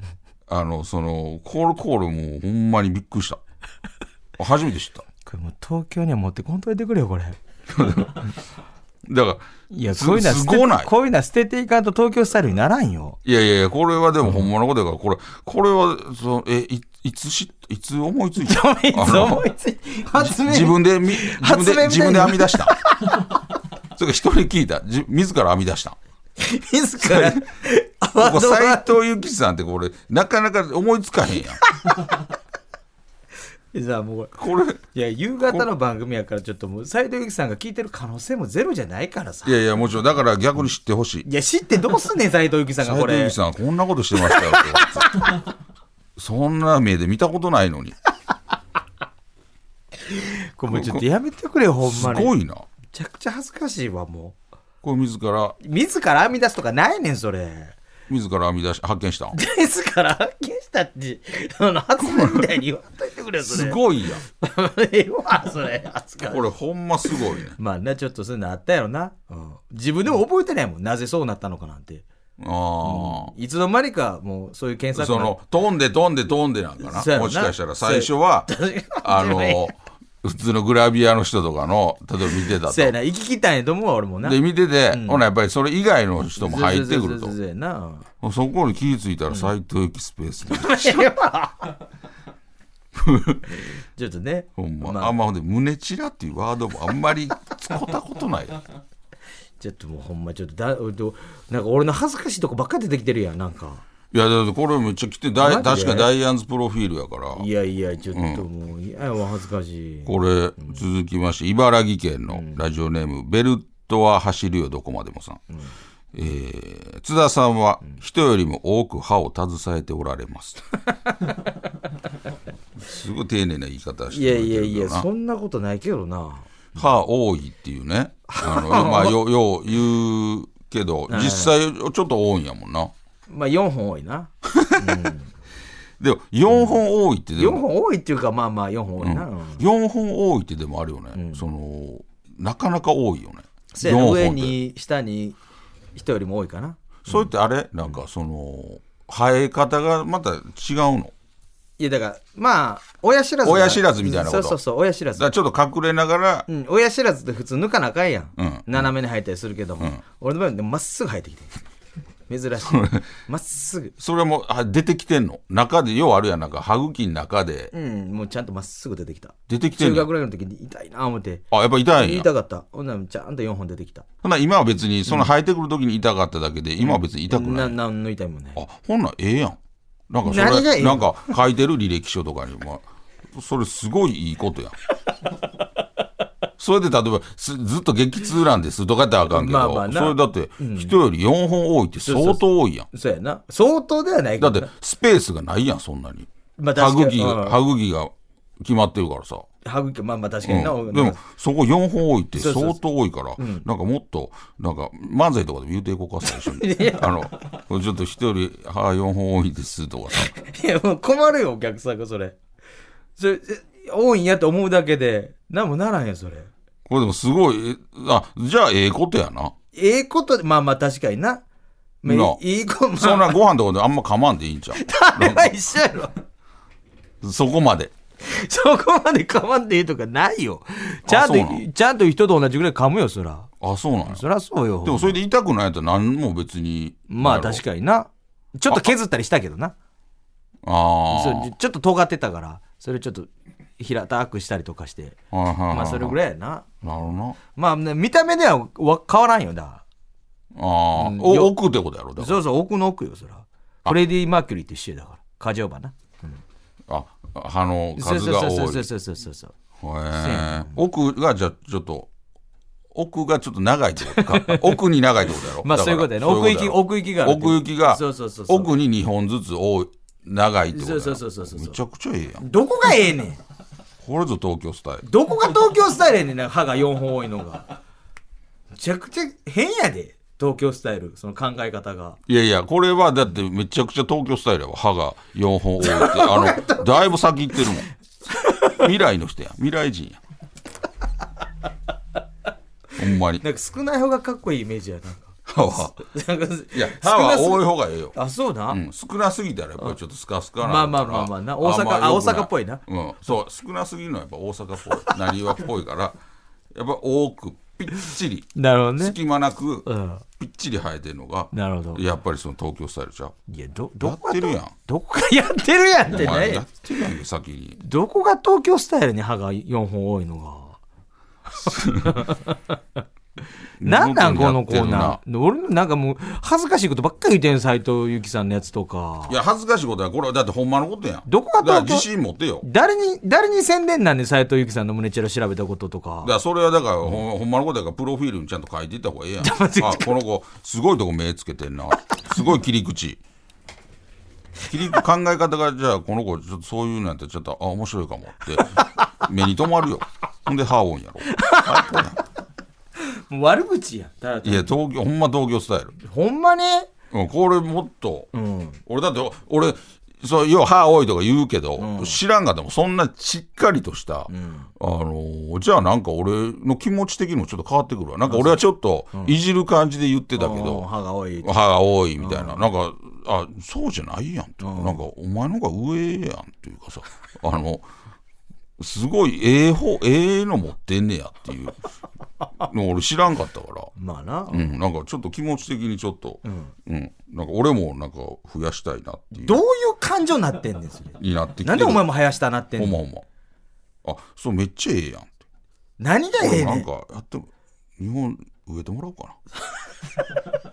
あの、その、コールコールもうほんまにびっくりした。初めて知った。これもう東京には持ってこんといてくれよこれ。だから、いやすこういうのはこういうのは捨てていかんと東京スタイルにならんよ。いやいやいや、これはでもほんまのことだから、これ、これは、そのえ、いいつし、いつ思いついた？いつ思いつい発明自分でみ、自分で、自分で編み出した。それから一人聞いた？じ自ら編み出した？自ら？ここ斎藤由貴さんってこれ、なかなか思いつかへんやん。さあもうここれ、れいや夕方の番組やからちょっともう斎藤由貴さんが聞いてる可能性もゼロじゃないからさいやいや、もちろん、だから逆に知ってほしい。いや知ってどうすんねん斎藤由貴さんが斉これ藤由貴さんこんなことしてましたよそんな目で見たことないのに。これもうちょっとやめてくれよほんすまに。めごいな。ちゃくちゃ恥ずかしいわもこれ自ら。う自ら編み出すとかないねんそれ。自ら編み出し発見した。ん 自ら発見したってその発明みたいに言わんといてくれよそれ。すごいやん。ええわそれ恥ずかしいこれほんますごいね。まあなちょっとそういうのあったやろな、うん、自分でも覚えてないもんなぜそうなったのかなんてああ、いつの間にかもうそういう検索その飛んで飛んで飛んでなんかな。もしかしたら最初はあの普通のグラビアの人とかの例えば見てたと。そうやな。行き来たんやと思うわ俺もな。で見てて、ほなやっぱりそれ以外の人も入ってくると。そこに気づいたら斎藤由貴スペース ちょっとね。ほんま、まあ。あんまほんで胸チラっていうワードもあんまり使ったことないちょっともうほんまちょっとだどなんか俺の恥ずかしいとこばっかり出てきてるやんなんか。いやだってこれめっちゃ来てだ確かダイアンズプロフィールやから。いやいやちょっともういやわ恥ずかしい。これ続きまして茨城県のラジオネーム、ベルトは走るよどこまでもさん、えー津田さんは人よりも多く歯を携えておられます。すごい丁寧な言い方していやいやいやそんなことないけどな。歯多いっていうねあの まあよよう言うけど実際ちょっと多いんやもんな。まあ4本多いな。でも4本多いってで4も、本多いっていうかまあまあ4本多いな、うん。4本多いってでもあるよね、そのなかなか多いよね。せやな4本って。上に下に人よりも多いかな。それってあれ？なんかその生え方がまた違うの？いやだからまあ親知らずが親知らずみたいなこと。そうそうそう親知らず。だからちょっと隠れながら、うん、親知らずって普通抜かなあかんやん、うん。斜めに生えたりするけども、俺の場合でまっすぐ生えてきて珍しい。まっすぐ。それはもうあ出てきてんの？中でようあるやんなんか歯茎の中で。うんもうちゃんとまっすぐ出てきた。出てきてんの？中学ぐらいの時に痛いな思って。あやっぱ痛いんや。言いたかった。ほんならちゃんと4本出てきた。ほな今は別にその生えてくる時に痛かっただけで、今は別に痛くない、ななんの痛いもんね。あほんなんええやんなんかそれなんか書いてる履歴書とかにもそれすごいいいことやん。それで例えばすずっと激痛なんですとかやったらあかんけど、まあまあな。それだって人より4本多いって相当多いやん。そうやな。相当ではないけどな。だってスペースがないやんそんなに。まあ歯茎確かに。うん。が歯茎が決まってるからさ歯茎まあまあ確かにな、うん。でもそこ4本多いって相当多いからなんかもっとなんか漫才とかでも言うていこうか最初にあのちょっと一人歯4本多いですとかさ。いやもう困るよお客さんがそれ。それえ多いんやと思うだけで何もならへんよそれ。これでもすごいえあじゃあええことやな。ええことでまあまあ確かにな、まあいいことまあそんなご飯とかであんま噛まんでいいんちゃ あれは一緒やろ。うそこまで そこまで噛まんでいいとかないよ。ちゃんとちゃんと人と同じぐらい噛むよそら。あそうなんやそりゃそうよ。でもそれで痛くないやったら何も別に。まあ確にかにな。ちょっと削ったりしたけどな。あそうちょっと尖ってたから。それちょっと平たくしたりとかして。まあそれぐらいやな。なるほどな。まあね見た目ではわ変わらんよだああ、奥ってことやろだそうそう奥の奥よそら。フレディ・マーキュリーと一緒やだから。過剰歯な。あ歯の数が多いそうそうそうそうそうそうそうへえ奥がじゃちょっと奥がちょっと長いってことか奥に長いってことやろまあそういうことやね奥行き奥行きが奥行きが奥に2本ずつ多い長いってことやそうそうそうそうめちゃくちゃええやんどこがええねんこれぞ東京スタイルどこが東京スタイルやねん歯が4本多いのがめちゃくちゃ変やで東京スタイルその考え方が。いやいやこれはだってめちゃくちゃ東京スタイルやわ。歯が4本多いってあのだいぶ先行ってるもん。未来の人や未来人やほんまに。なんか少ない方がかっこいいイメージやな。んか歯はいや歯は多いい方がええよ。あそうな、うん、少なすぎたらやっぱりちょっとスカスカなまあまあまあまあな大阪あ大阪っぽいな。うん、そう少なすぎるのはやっぱ大阪っぽい。なにわっぽいから。やっぱ多くぴっちり。なるほどね。隙間なくうんぴっちり生えてるのがなるほど。やっぱりその東京スタイルちゃう。いやどどこがやってるやん。ど こがやってるやんってお前ねやってるやんけ先に。どこが東京スタイルに歯が4本多いのが なんなんこのコーナー？俺なんかもう恥ずかしいことばっかり言ってん斎藤由貴さんのやつとか。いや恥ずかしいことはこれはだってほんまのことやん。どこがだ自信持ってよ。誰に誰に宣伝なんで斎藤由貴さんの胸チラ調べたこととか。だそれはだからほんほんまのことやからプロフィールにちゃんと書いていった方がええやん。あこの子すごいとこ目つけてんな。すごい切り口。切り考え方がじゃあこの子ちょっとそういうのやってちょっとあ面白いかもって。目に留まるよ。ほんで歯多いんやろもう悪口やん。ただいや東京ほんま東京スタイル、ほんまね？うん、これもっと、うん。俺だって俺そう要は歯多いとか言うけど、知らんがでもそんなしっかりとした、あのーじゃあなんか俺の気持ち的にもちょっと変わってくるわ。なんか俺はちょっといじる感じで言ってたけうん。ど、歯が多い。歯が多いみたいな、なんかあそうじゃないやんって、なんかお前の方が上やんっていうかさ。あのすごいええ方ええの持ってんねやっていう。の俺知らんかったから。まあな、うん、なんかちょっと気持ち的にちょっと、うん。なんか俺もなんか増やしたいなっていう。どういう感情になってんねんそれ。になってきてる。なんでお前も生やしたなってんのほんまほんま。あそうめっちゃええやんって。何がええ俺なんねんかやっても日本植えてもらおうかち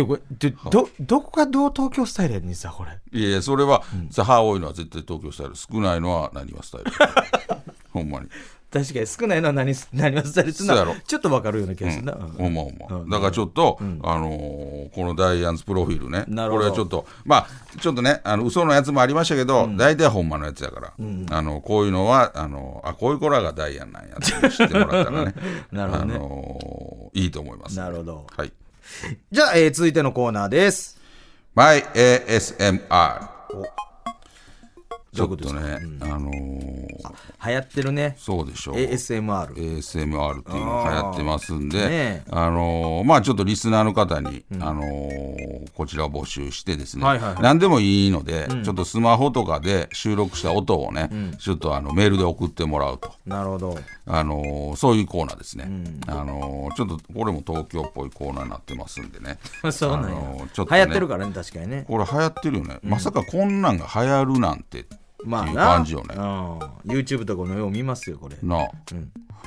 ょこれどどどこがどう東京スタイルやねんさこれ。ないやいやそれは、さ歯多いのは絶対東京スタイル。少ないのは何はスタイル？ほんまに。確かに少ないのは何何をスタイルっていうのはちょっとわかるような気がするな、うん。ほんまほんま、だからちょっと、あのーこのダイアンズプロフィールね。なるほど。これはちょっとまあちょっとねあの嘘のやつもありましたけど、大体ほんまのやつやから、あのこういうのはあのあこういう子らがダイアンなんやって知ってもらったらね。なるほどね。あのーいいと思います。なるほど。はいじゃあ、えー続いてのコーナーです。マイ ASMR ちょっどういうこととね、あのー流行ってるね。そうでしょう。ASMR ASMR っていうのが流行ってますんで、あーねあのーまあちょっとリスナーの方に、あのーこちらを募集してですね、はいはいはい。何でもいいので、ちょっとスマホとかで収録した音をね、ちょっとあのメールで送ってもらうと。なるほどあのーそういうコーナーですね、あのーちょっとこれも東京っぽいコーナーになってますんでね。そうなんや、あのーちょっとね。流行ってるからね確かにね。これ流行ってるよね、まさかこんなんが流行るなんてっていうまあな。感じよね、うん、YouTube とかのよう見ますよこれ。なあ、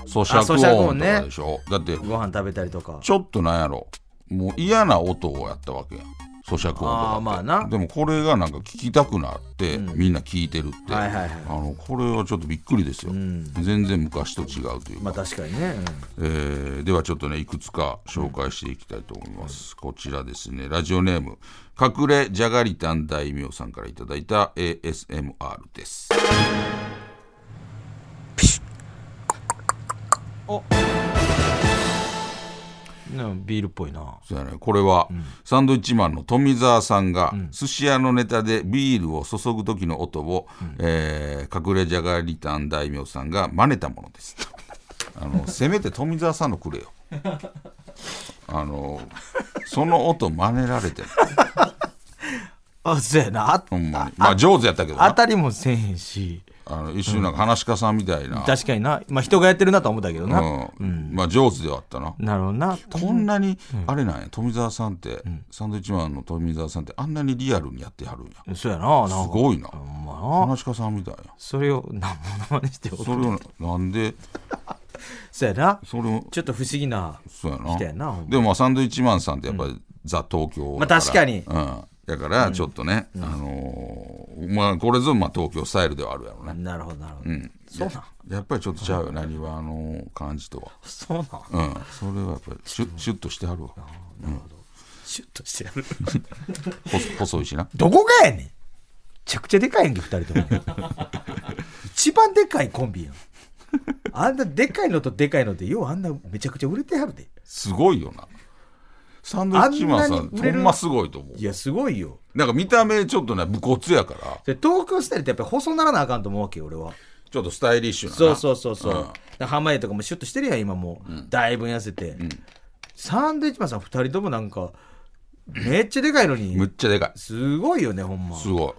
咀あ咀嚼嚼音とかでしょ、だってご飯食べたりとか。ちょっとなんやろ。もう嫌な音をやったわけや。ん咀嚼音とかまあな。でもこれがなんか聞きたくなって、みんな聞いてるって、はいはいはい。あのこれはちょっとびっくりですよ、全然昔と違うというか、まあ確かにね、えーではちょっとねいくつか紹介していきたいと思います、こちらですね。ラジオネーム隠れじゃがりたん大名さんからいただいた ASMR です。なビールっぽいな。そうやね、これは、サンドイッチマンの富澤さんが、寿司屋のネタでビールを注ぐ時の音を、えー隠れじゃがりたん大名さんが真似たものです。あのせめて富澤さんのくれよ。あのその音真似られてる。あそうやな。あほんまに。まあ上手やったけどな。当たりもせえへんしあの一瞬なんか話し家さんみたいな、確かにな。まあ人がやってるなとは思ったけどな、うん。まあ上手ではあったな。なるほどな。こんなに、あれなんや。富澤さんって、サンドイッチマンの富澤さんってあんなにリアルにやってはるんや。そうやなすごいな。まな。話し家さんみたいや。それを何ものまねしておく。それをなんで？そうやな。それをちょっと不思議なそうやな。でもまあサンドイッチマンさんってやっぱり、ザ東京まあ確かに。うんだからちょっとね、あのーまあこれぞまあ東京スタイルではあるやろうね。なるほどなるほど、うん。そうなん？やっぱりちょっとちゃうよな庭あの感じとは。そうなん？うん。それはやっぱりシュシュッとしてはるわ。シュッとしてやる。細細いしな。どこがやねん。めちゃくちゃでかいやんけ二人とも。一番でかいコンビやん。あんなでかいのとでかいのでようあんなめちゃくちゃ売れてはるで。すごいよなサンドイッチマンさあんほんますごいと思う。いやすごいよ。なんか見た目ちょっとね武骨やから。で東京スタイルってやっぱり細ならなあかんと思うわけよ俺は。ちょっとスタイリッシュな。そうそうそうそう、うん。濱家とかもシュッとしてるやん今もう、だいぶ痩せて、サンドイッチマンさん二人ともなんかめっちゃでかいのに。むっちゃでかい。すごいよねほんま。すごい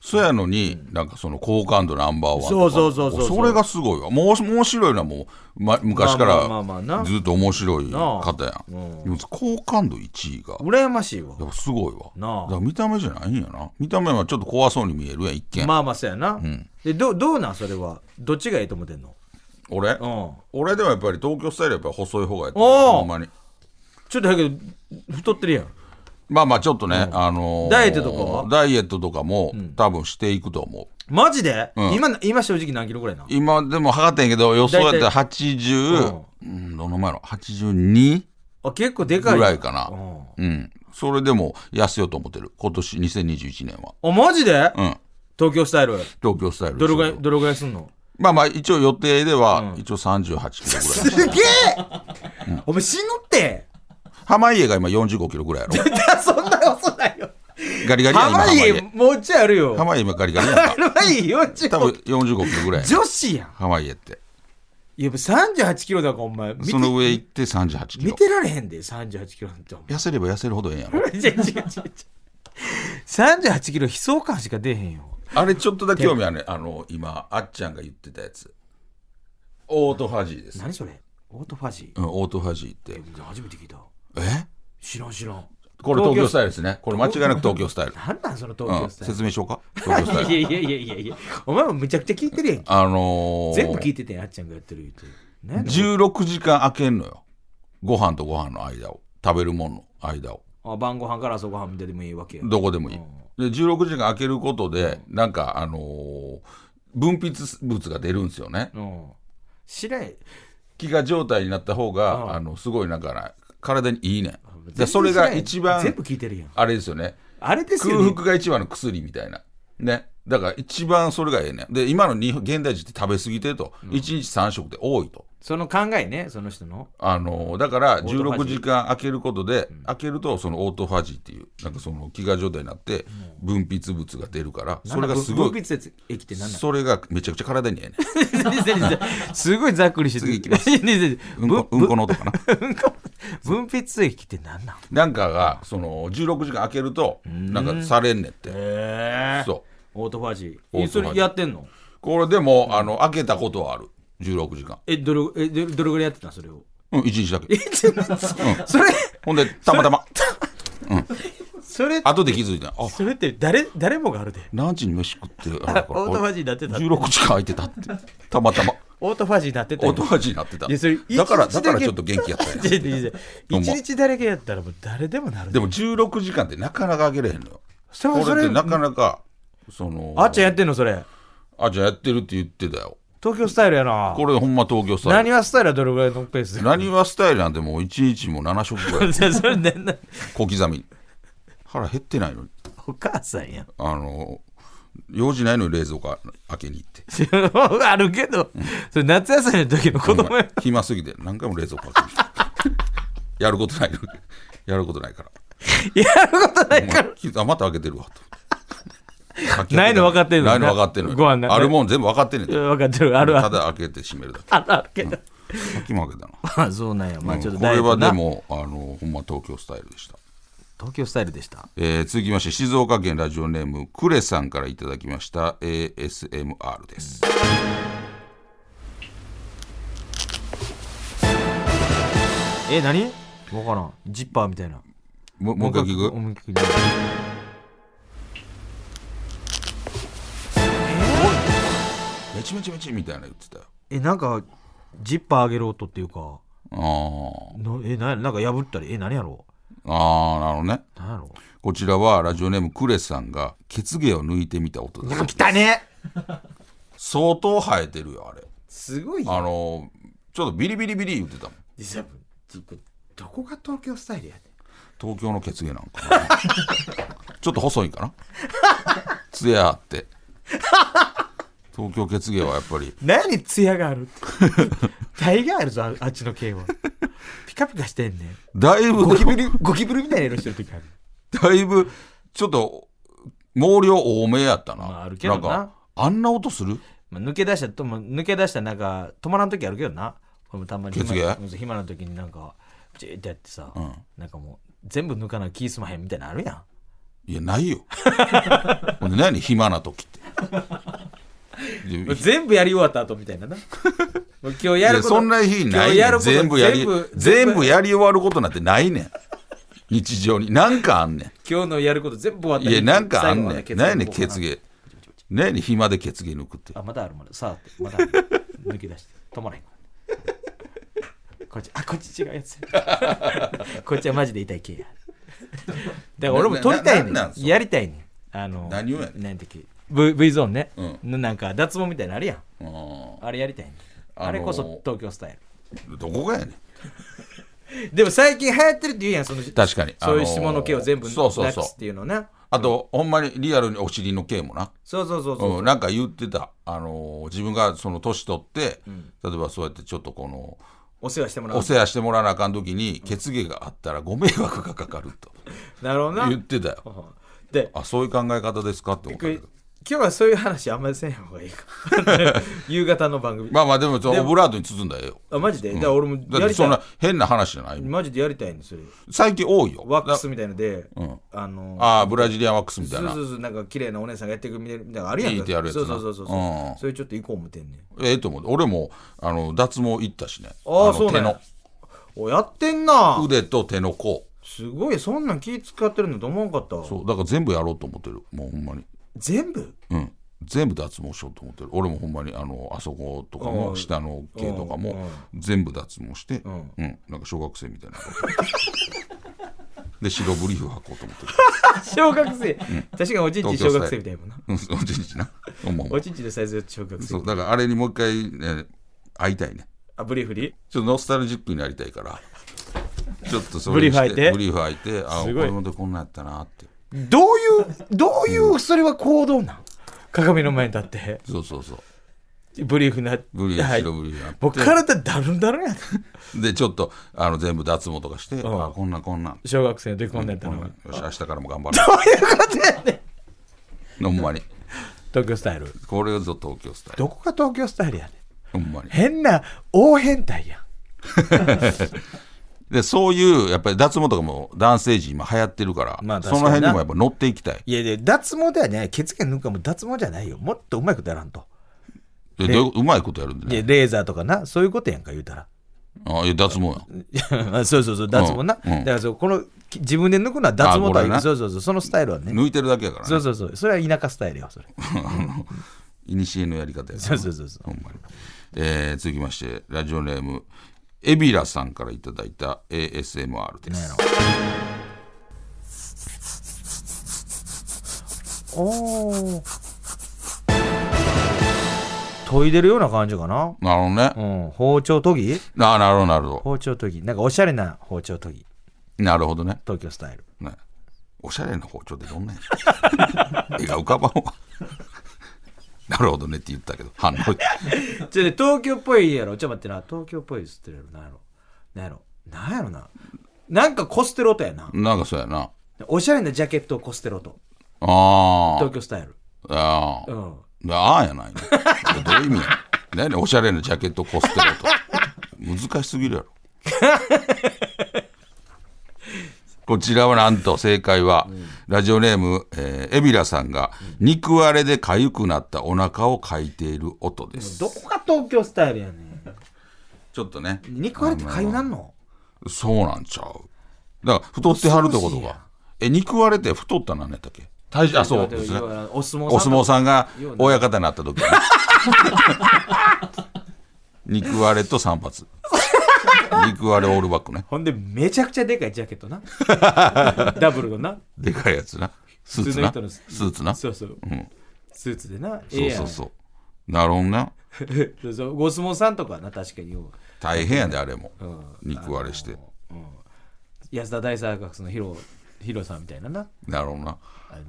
そやのに、なんかその好感度ナンバーワンそうそうそうそうそれがすごいわ。もう面白いのはもう、ま、昔からずっと面白い方やん、うん。でも好感度1位が。羨ましいわ。やっぱすごいわ。なあ。だから見た目じゃないんやな。見た目はちょっと怖そうに見えるやん一見、まあまあそうやな、でどどうなんそれは？どっちがいいと思ってんの？俺、うん。俺でもやっぱり東京スタイルやっぱり細い方がやっほんまに。ちょっとだけど太ってるやんまあまあちょっとね、あのーダイエットとかは？ダイエットとかも、多分していくと思う。マジで、うん。今今正直何キロぐらいな今でも測ってんけど予想やったら80、ううん、どの前の？82? あ結構でかい。ぐらいかな。うん。うん。それでも痩せようと思ってる。今年2021年は。あマジで、うん。東京スタイル。東京スタイルどれぐらいどれぐらいすんの？まあまあ一応予定では、一応38キロぐらい。すげえ、お前死ぬって濱家が今45キロぐらいやろ。そんな遅ないよ。ガリガリや今濱濱家家もうちょいあるよ。濱家今ガリガリやんか濱家45多分45キロぐらいや女子やん。濱家って。いや38キロだからお前その上行って38キロ。見てられへんで38キロなんて痩せれば痩せるほどええんやろ 違う違う違う違う。38キロ悲壮感しか出へんよ。あれちょっとだけ興味あるね。あの今あっちゃんが言ってたやつ。オートファジーです、何それ？オートファジうん、オートファジーって。ー初めて聞いたえ？知らん知らん。これ東京スタイルルですね。これ間違いなく東京スタイル。なんなんその東うん、京スタイル、説明しようか？東京スタイル。いやいやいやいやいや。お前もむちゃくちゃ聞いてるやんけ。あのー、全部聞いててんあっちゃんがやってる言うて。ね16時間空けんのよ。ご飯とご飯の間を。食べるものの間を。あ晩ご飯から朝ご飯でもいいわけや。どこでもいい。で16時間空けることでなんかあのー分泌物が出るんですよね。うん。知らん。飢餓状態になった方が、うん。あのすごいなんかな体にいいね。でそれが一番全部聞いてるやん。あれですよね。あれですよ空ね腹が一番の薬みたいな。ねだから一番それがええねん。で今の日本現代人って食べ過ぎてると、1日3食で多いと。その考えねその人の。あのだからートファ16ジー。時間空けることで、空けるとそのオートファジーっていうなんかその飢餓状態になって分泌物が出るから、それがすごい分泌液って何なそれがめちゃくちゃ体にええねん。の すごいざっくりして。次いきます。うんこうんこの音かな？分泌液って何なんなんかがその16時間空けるとなんかされんねんって。へえ。そうオートファジオーえそれやってんの？これでも、あの開けたことはある。16時間。えどれえどどれぐらいやってたん？それを。うん1日だけ。えちょそれ。ほんでたまたま。それ後で気づいた。あ。それって誰誰もがあるで。何時に飯食ってあれ オートファジーになってた16時間空いてたって。たまたま。オートファジーになってたよ。オートファジーになってた。だからだからちょっと元気やったんやいやいやいや一日だけやったらもう誰でもなるで。も16時間ってなかなか開けれへんのよ。それそれってなかなかそのあっちゃんやってんの？それ。あっちゃんやってるって言ってたよ。東京スタイルやな。これほんま東京スタイル。何はスタイルはどれぐらいのペース？何はスタイルなんてもう1日も7食ぐらい。それねな。小刻み。に腹減ってないのに。お母さんや。んあの用事ないのに冷蔵庫開けに行って。あるけど、それ夏休みの時の子供や。暇すぎて何回も冷蔵庫開けに。行ってやることないのやることないから。やることないから。あまた開けてるわとないの分かってんのないの分かってんのご飯なあるもん全部分かってんねん分かってる、あるあたる。だ開けて閉めるだけ。あるけど。さっきも開けた。なあそうなんや。まあちょっとこれはでもあのほんま東京スタイルでした。東京スタイルでした？えー続きまして静岡県ラジオネームクレさんからいただきました ASMR です。え、何？わからん。ジッパーみたいな。ももう一回聞くめちめちめちみたいな言ってたよ。え、なんか、ジッパー上げる音っていうか、あー。なえ、ななんか破ったり、え、何やろ？あーなるほどね。う何やろ？こちらはラジオネームクレさんが血毛を抜いてみた音ですう来たね。相当生えてるよあれ。すごいあのちょっとビリビリビリ言ってたもん。実はどこが東京スタイルやね東京の血毛なんかな。ちょっと細いんかな。艶あって東京血毛はやっぱり。何ツヤがある？大概あるぞああっちの系は。ピカピカしてんねん。だいぶゴキブリゴキブリみたいな色してる時ある。だいぶちょっと毛量多めやったな,、まああるけどな。んかあんな音する？まあ、抜け出したとも抜け出したなんか止まらん時あるけどな。これもたまに暇うん暇な時になんかプチーってやってさ、ん。なんかもう全部抜かな気すまへんみたいなのあるやん。いやないよ。ほんで何？暇な時って。で全部やり終わった後みたいなな。今日やるこそんな日ないねん。全部やり全部やり終わることなんてないねん。日常に。なんかあんね今日のやること全部終わった。んいやなんかあんねん。何やねんまで血毛。何やねん暇で血毛抜くって。あまだあるまだ。さあって。まだ 抜け出して。止まらへんこっちあこっち違うやつ。こっちはマジで痛い系や。だから俺も撮りたいねん。やりたいねん。あの何をやねん。なんて V, v ゾーンね、うなんか脱毛みたいなのあるやん。うん。あれやりたいね。んあのーあれこそ東京スタイどこがやねん。ル でも最近流行ってるって言うやんその確かに。そういうあのー下の毛を全部そうそうそう。なくすっていうのねあとほんまにリアルにお尻の毛もな。そうそうそうそう、うん、なんか言ってた、あのー自分がその年取って、例えばそうやってちょっとこのお世話してもらう。お世話してもらわなあかん時に血毛があったらご迷惑がかかると なるほどな。言ってたよ。であそういう考え方ですかって思ったけど今日はそういう話あんまりせん方がいいか。夕方の番組。まあまあでもオブラートに包んだよ。あマジで、だから俺もやりたてそんない変な話じゃないマジでやりたいんですよ最近多いよ。ワックスみたいので、うん。あのああブラジリアンワックスみたそいうな。そうそうなんか綺麗なお姉さんがやってくみたいなのあるやんいいってやるやつな。そうそうそうそう、う。ん。それちょっと行こう思ってんねん。ええと思う。俺もあの脱毛行ったしね。ああのそうなんや。手の。おやってんな。腕と手の甲。すごいそんなん気使ってるのと思わんかった。わそうだから全部やろうと思ってる。もうほんまに全部？うん。全部脱毛しようと思ってる。俺もほんまにあのあそことかうん。も下の毛とかもうん。全部脱毛してううん。ん、なんか小学生みたいな。で白ブリーフ履こうと思ってる。小学生、確かにおちんち小学生みたいもんな。うん。おちんちなおちんちのサイズ小学生そう。だからあれにもう一回ね会いたいね。あブリーフリちょっとノスタルジックになりたいから。ちょっとそブリーフ履いて？ブリーフ履いてあすごい。これまでこんなんやったなってどういうどういうそれは行動なん？鏡の前に立って。そうそうそう。ブリーフなブリーフはい。白ブリーフやって。僕体だるんだるんやででちょっとあの全部脱毛とかして、ん。あこんなんこんなん。小学生の時こんなんやったの。なんよし明日からも頑張る どういうことやねん。ほんまに。東京スタイル。これぞ東京スタイル。どこが東京スタイルやねん。ほんまに。変な大変態やん でそういうやっぱり脱毛とかも男性陣今流行ってるから、まあ確その辺にもやっぱ乗っていきたい。いやいや脱毛ではね血毛抜くかも脱毛じゃないよ。もっとうまいことやらんと。でどううまいことやるんででねレーザーとかな。そういうことやんか言うたら。あいや脱毛や そうそうそう脱毛な、うん。うんだからそうこのき自分で抜くのは脱毛とはそうそうそうそのスタイルはね。抜いてるだけやからね。そうそうそう。それは田舎スタイルよそれ。いにしえのやり方やから。そうそうそうそう。ほんまに、えー続きましてラジオネームエビラさんからいただいた ASMR です。おお研いでるような感じかな？なるほどね、うん。包丁研ぎ？あなるほどなるほ包丁研ぎ。なんかおしゃれな包丁研ぎ。どなるほどね。東京スタイル。ね。おしゃれな包丁ってどんなんや 絵が浮かばんわなるほどねって言ったけど。反応。ちょね東京っぽいやろ。ちょっと待ってな。東京っぽいっつってるやろ。なんやろ。なんやろな。んやろななんかコステロとやな。なんかそうやな。おしゃれなジャケットをコステロとあ東京スタイル。あああうん。ああやないの。どういう意味や。何？おしゃれなジャケットコステロと難しすぎるやろこちらはなんと正解は、ラジオネーム、えー、エビラさんが肉割れで痒くなったお腹をかいている音です、どこが東京スタイルやねん。ちょっとね。肉割れってかゆなんの？そうなんちゃう。だから太ってはるってことか。え肉割れって太ったなんやったっけ？体重あそうですね。お相撲さんが親方になった時ね。肉割れと散髪 肉割れオールバックね。ほんでめちゃくちゃでかいジャケットな。ダブルのな。でかいやつな。スーツな。普通の人の。スーツな。そそうそう、ん。スーツでな。うそうう。そうなるほどな。そうそう。ご相撲さんとかはな確かによ大変やであれも。う、うん、肉割れして。安田大サーカスのヒロヒロさんみたいなな。なるほどな。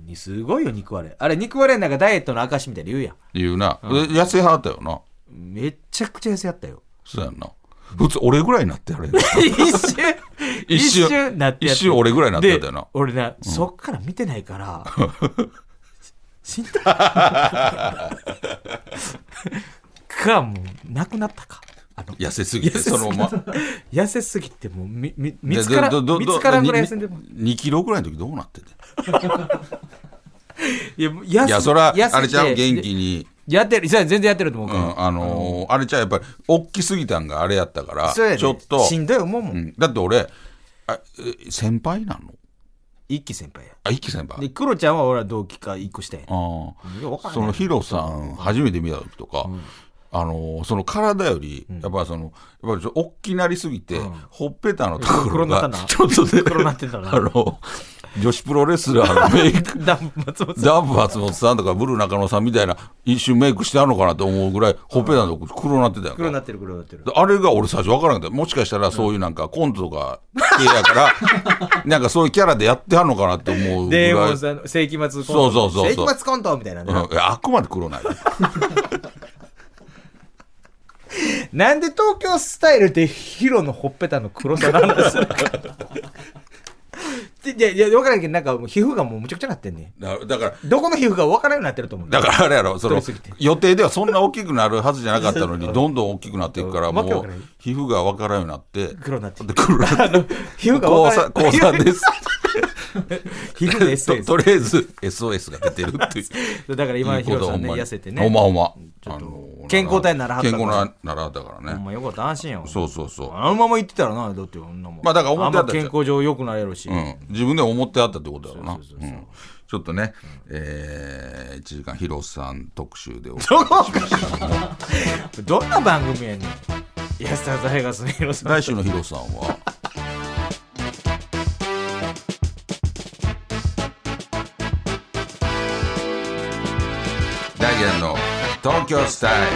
にすごいよ肉割れ。あれ肉割れなんかダイエットの証みたいに言うやん。言うな、で痩せはったよな。めっちゃくちゃ痩せやったよ。そうやんな普通俺ぐらいになってやれ。ん 一瞬。一瞬なって一瞬俺ぐらいになってやったよな。で俺な、そっから見てないから。死んだ。かもうなくなったか。あの痩せすぎてそのまま。痩せすぎてもうみみ見つから見つからんぐらい痩せんでも2キロぐらいの時どうなってていやいやそあれちゃう？元気にやってる全然やってると思うか。ら、うん、あのーあれちゃうやっぱり大きすぎたんがあれやったからそうやでちょっと、しんどい思うもん、うん。だって俺あえ先輩なの？一期先輩や。あ一期先輩。でクロちゃんは俺は同期か一個下やねあいやわからんあそのヒロさん初めて見た時とか、あのーその体より、やっぱりそのやっぱりちょ大きなりすぎて、ほっぺたのところが黒なったな。ちょっとね黒なってたな。あの女子プロレスラーの メイク。ダンプ松本さん。とかブルー中野さんみたいな一瞬メイクしてあるのかなと思うぐらいほっぺたのとこ黒なってたやんか。黒なってる黒なってる。あれが俺最初分からなかった。もしかしたらそういうなんかコントとか系やから なんかそういうキャラでやってはんのかなって思うぐらい。デーモンさ世紀末コント。そうそうそうそう。世紀末コントみたいなね、うん。あくまで黒ない なんで東京スタイルでヒロのほっぺたの黒さの話するかいやいや分からんけどなんか皮膚がもうむちゃくちゃなってんねだだからどこの皮膚が分からんようになってると思うんだからあれやろその太りすぎて。予定ではそんな大きくなるはずじゃなかったのにどんどん大きくなっていくからうん。もうわけわからん皮膚が分からんようになって黒になって。で黒なって皮膚が高分からん。三高三です 皮膚で SS と とりあえず SOS が出てるっていう。だから今ヒロさんね痩せてね。ほんまほんま。あの健康体にならはったから。健康なならはったからほねんまよかった。安心よそうそうそう。あのまま言ってたらなだってこんなも。んまあだから思ってあはった健康上良くなれるし、うん、自分で思ってあったってことだろうなちょっとね、えー、1時間ヒロさん特集でおどこどんな番組やねん。安田大学のヒロさん来週のヒロさんは？ダイアンの東京スタイ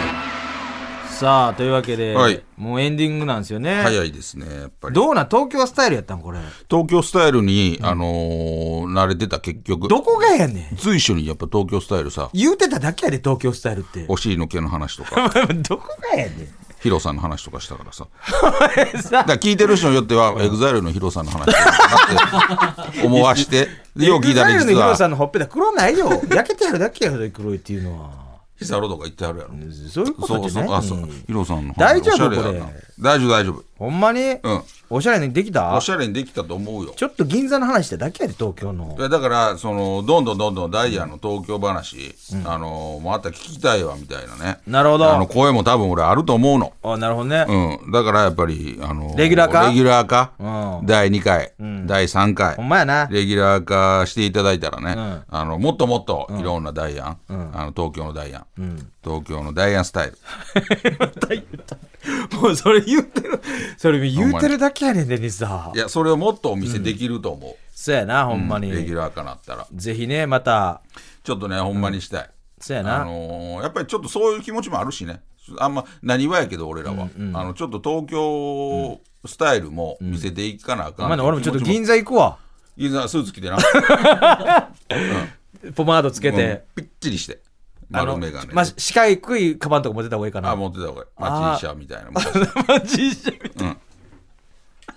さあというわけで、はい。もうエンディングなんですよね。ル早いですねやっぱり。どうなん東京スタイルやったんこれ？東京スタイルに、あのー慣れてた結局。どこがやねん。随所にやっぱ東京スタイルさ。言うてただけやで東京スタイルって。お尻の毛の話とか。どこがやねんヒロさんの話とかしたからさ。さ だから聞いてる人によっては、エグザイルのヒロさんの話だなって思わして、でよう聞いたらエグザイルの実は、ヒロさんのほっぺた黒ないよ。焼けてやるだけやろ黒いっていうのは。ヒサロとか言ってはるやろ。そういうこそうそう、とじゃないあ、そう。ヒロさんの話大丈夫これ。大丈夫、大丈夫。ほんまに、うん。おしゃれにできた？おしゃれにできたと思うよ。ちょっと銀座の話しただけやで東京の。いやだから、その、どんどんどんどんダイヤの東京話、あの、また聞きたいわ、みたいなね。なるほど。あの、声も多分俺あると思うの。あなるほどね、うん。だからやっぱり、あの、レギュラー化？レギュラー化？うん。第2回、第3回。ほ。んまやな。レギュラー化していただいたらね、ん。あのもっともっといろんなダイアン、あの東京のダイアン、東京のダイアンスタイル。もうそれ言うてる。それ言うてるだけやねんでにさいやそれをもっとお見せできると思う、そうやなほんまに、レギュラー化なったら。ぜひねまた。ちょっとねほんまにしたい、そうやな、あのーやっぱりちょっとそういう気持ちもあるしね。あんま何はやけど俺らは、あのちょっと東京スタイルも見せていかなあかん、まあ、俺もちょっと銀座行くわ。銀座スーツ着てな。ポマードつけて、うん。ぴっちりして丸眼鏡で。まあ、四角いカバンとか持ってた方がいいかな。あ持ってた方がいい。マジ医者みたいな昔 マジで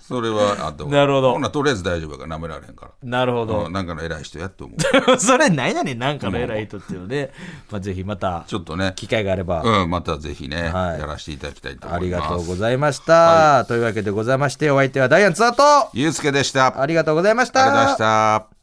それはあった方がいいなるほど。ほなとりあえず大丈夫やから舐められへんから。なるほど。うん。なんかの偉い人やって思う。それ何やねん、なんかの偉い人っていうので、まあ、ぜひまた、ちょっとね。機会があれば、うんまたぜひね、はい。やらせていただきたいと思ありいます。がとうございました。というわけでございまして、お相手はダイアンツアーと、ゆうすけでした。ありありがとうございました。がとうございました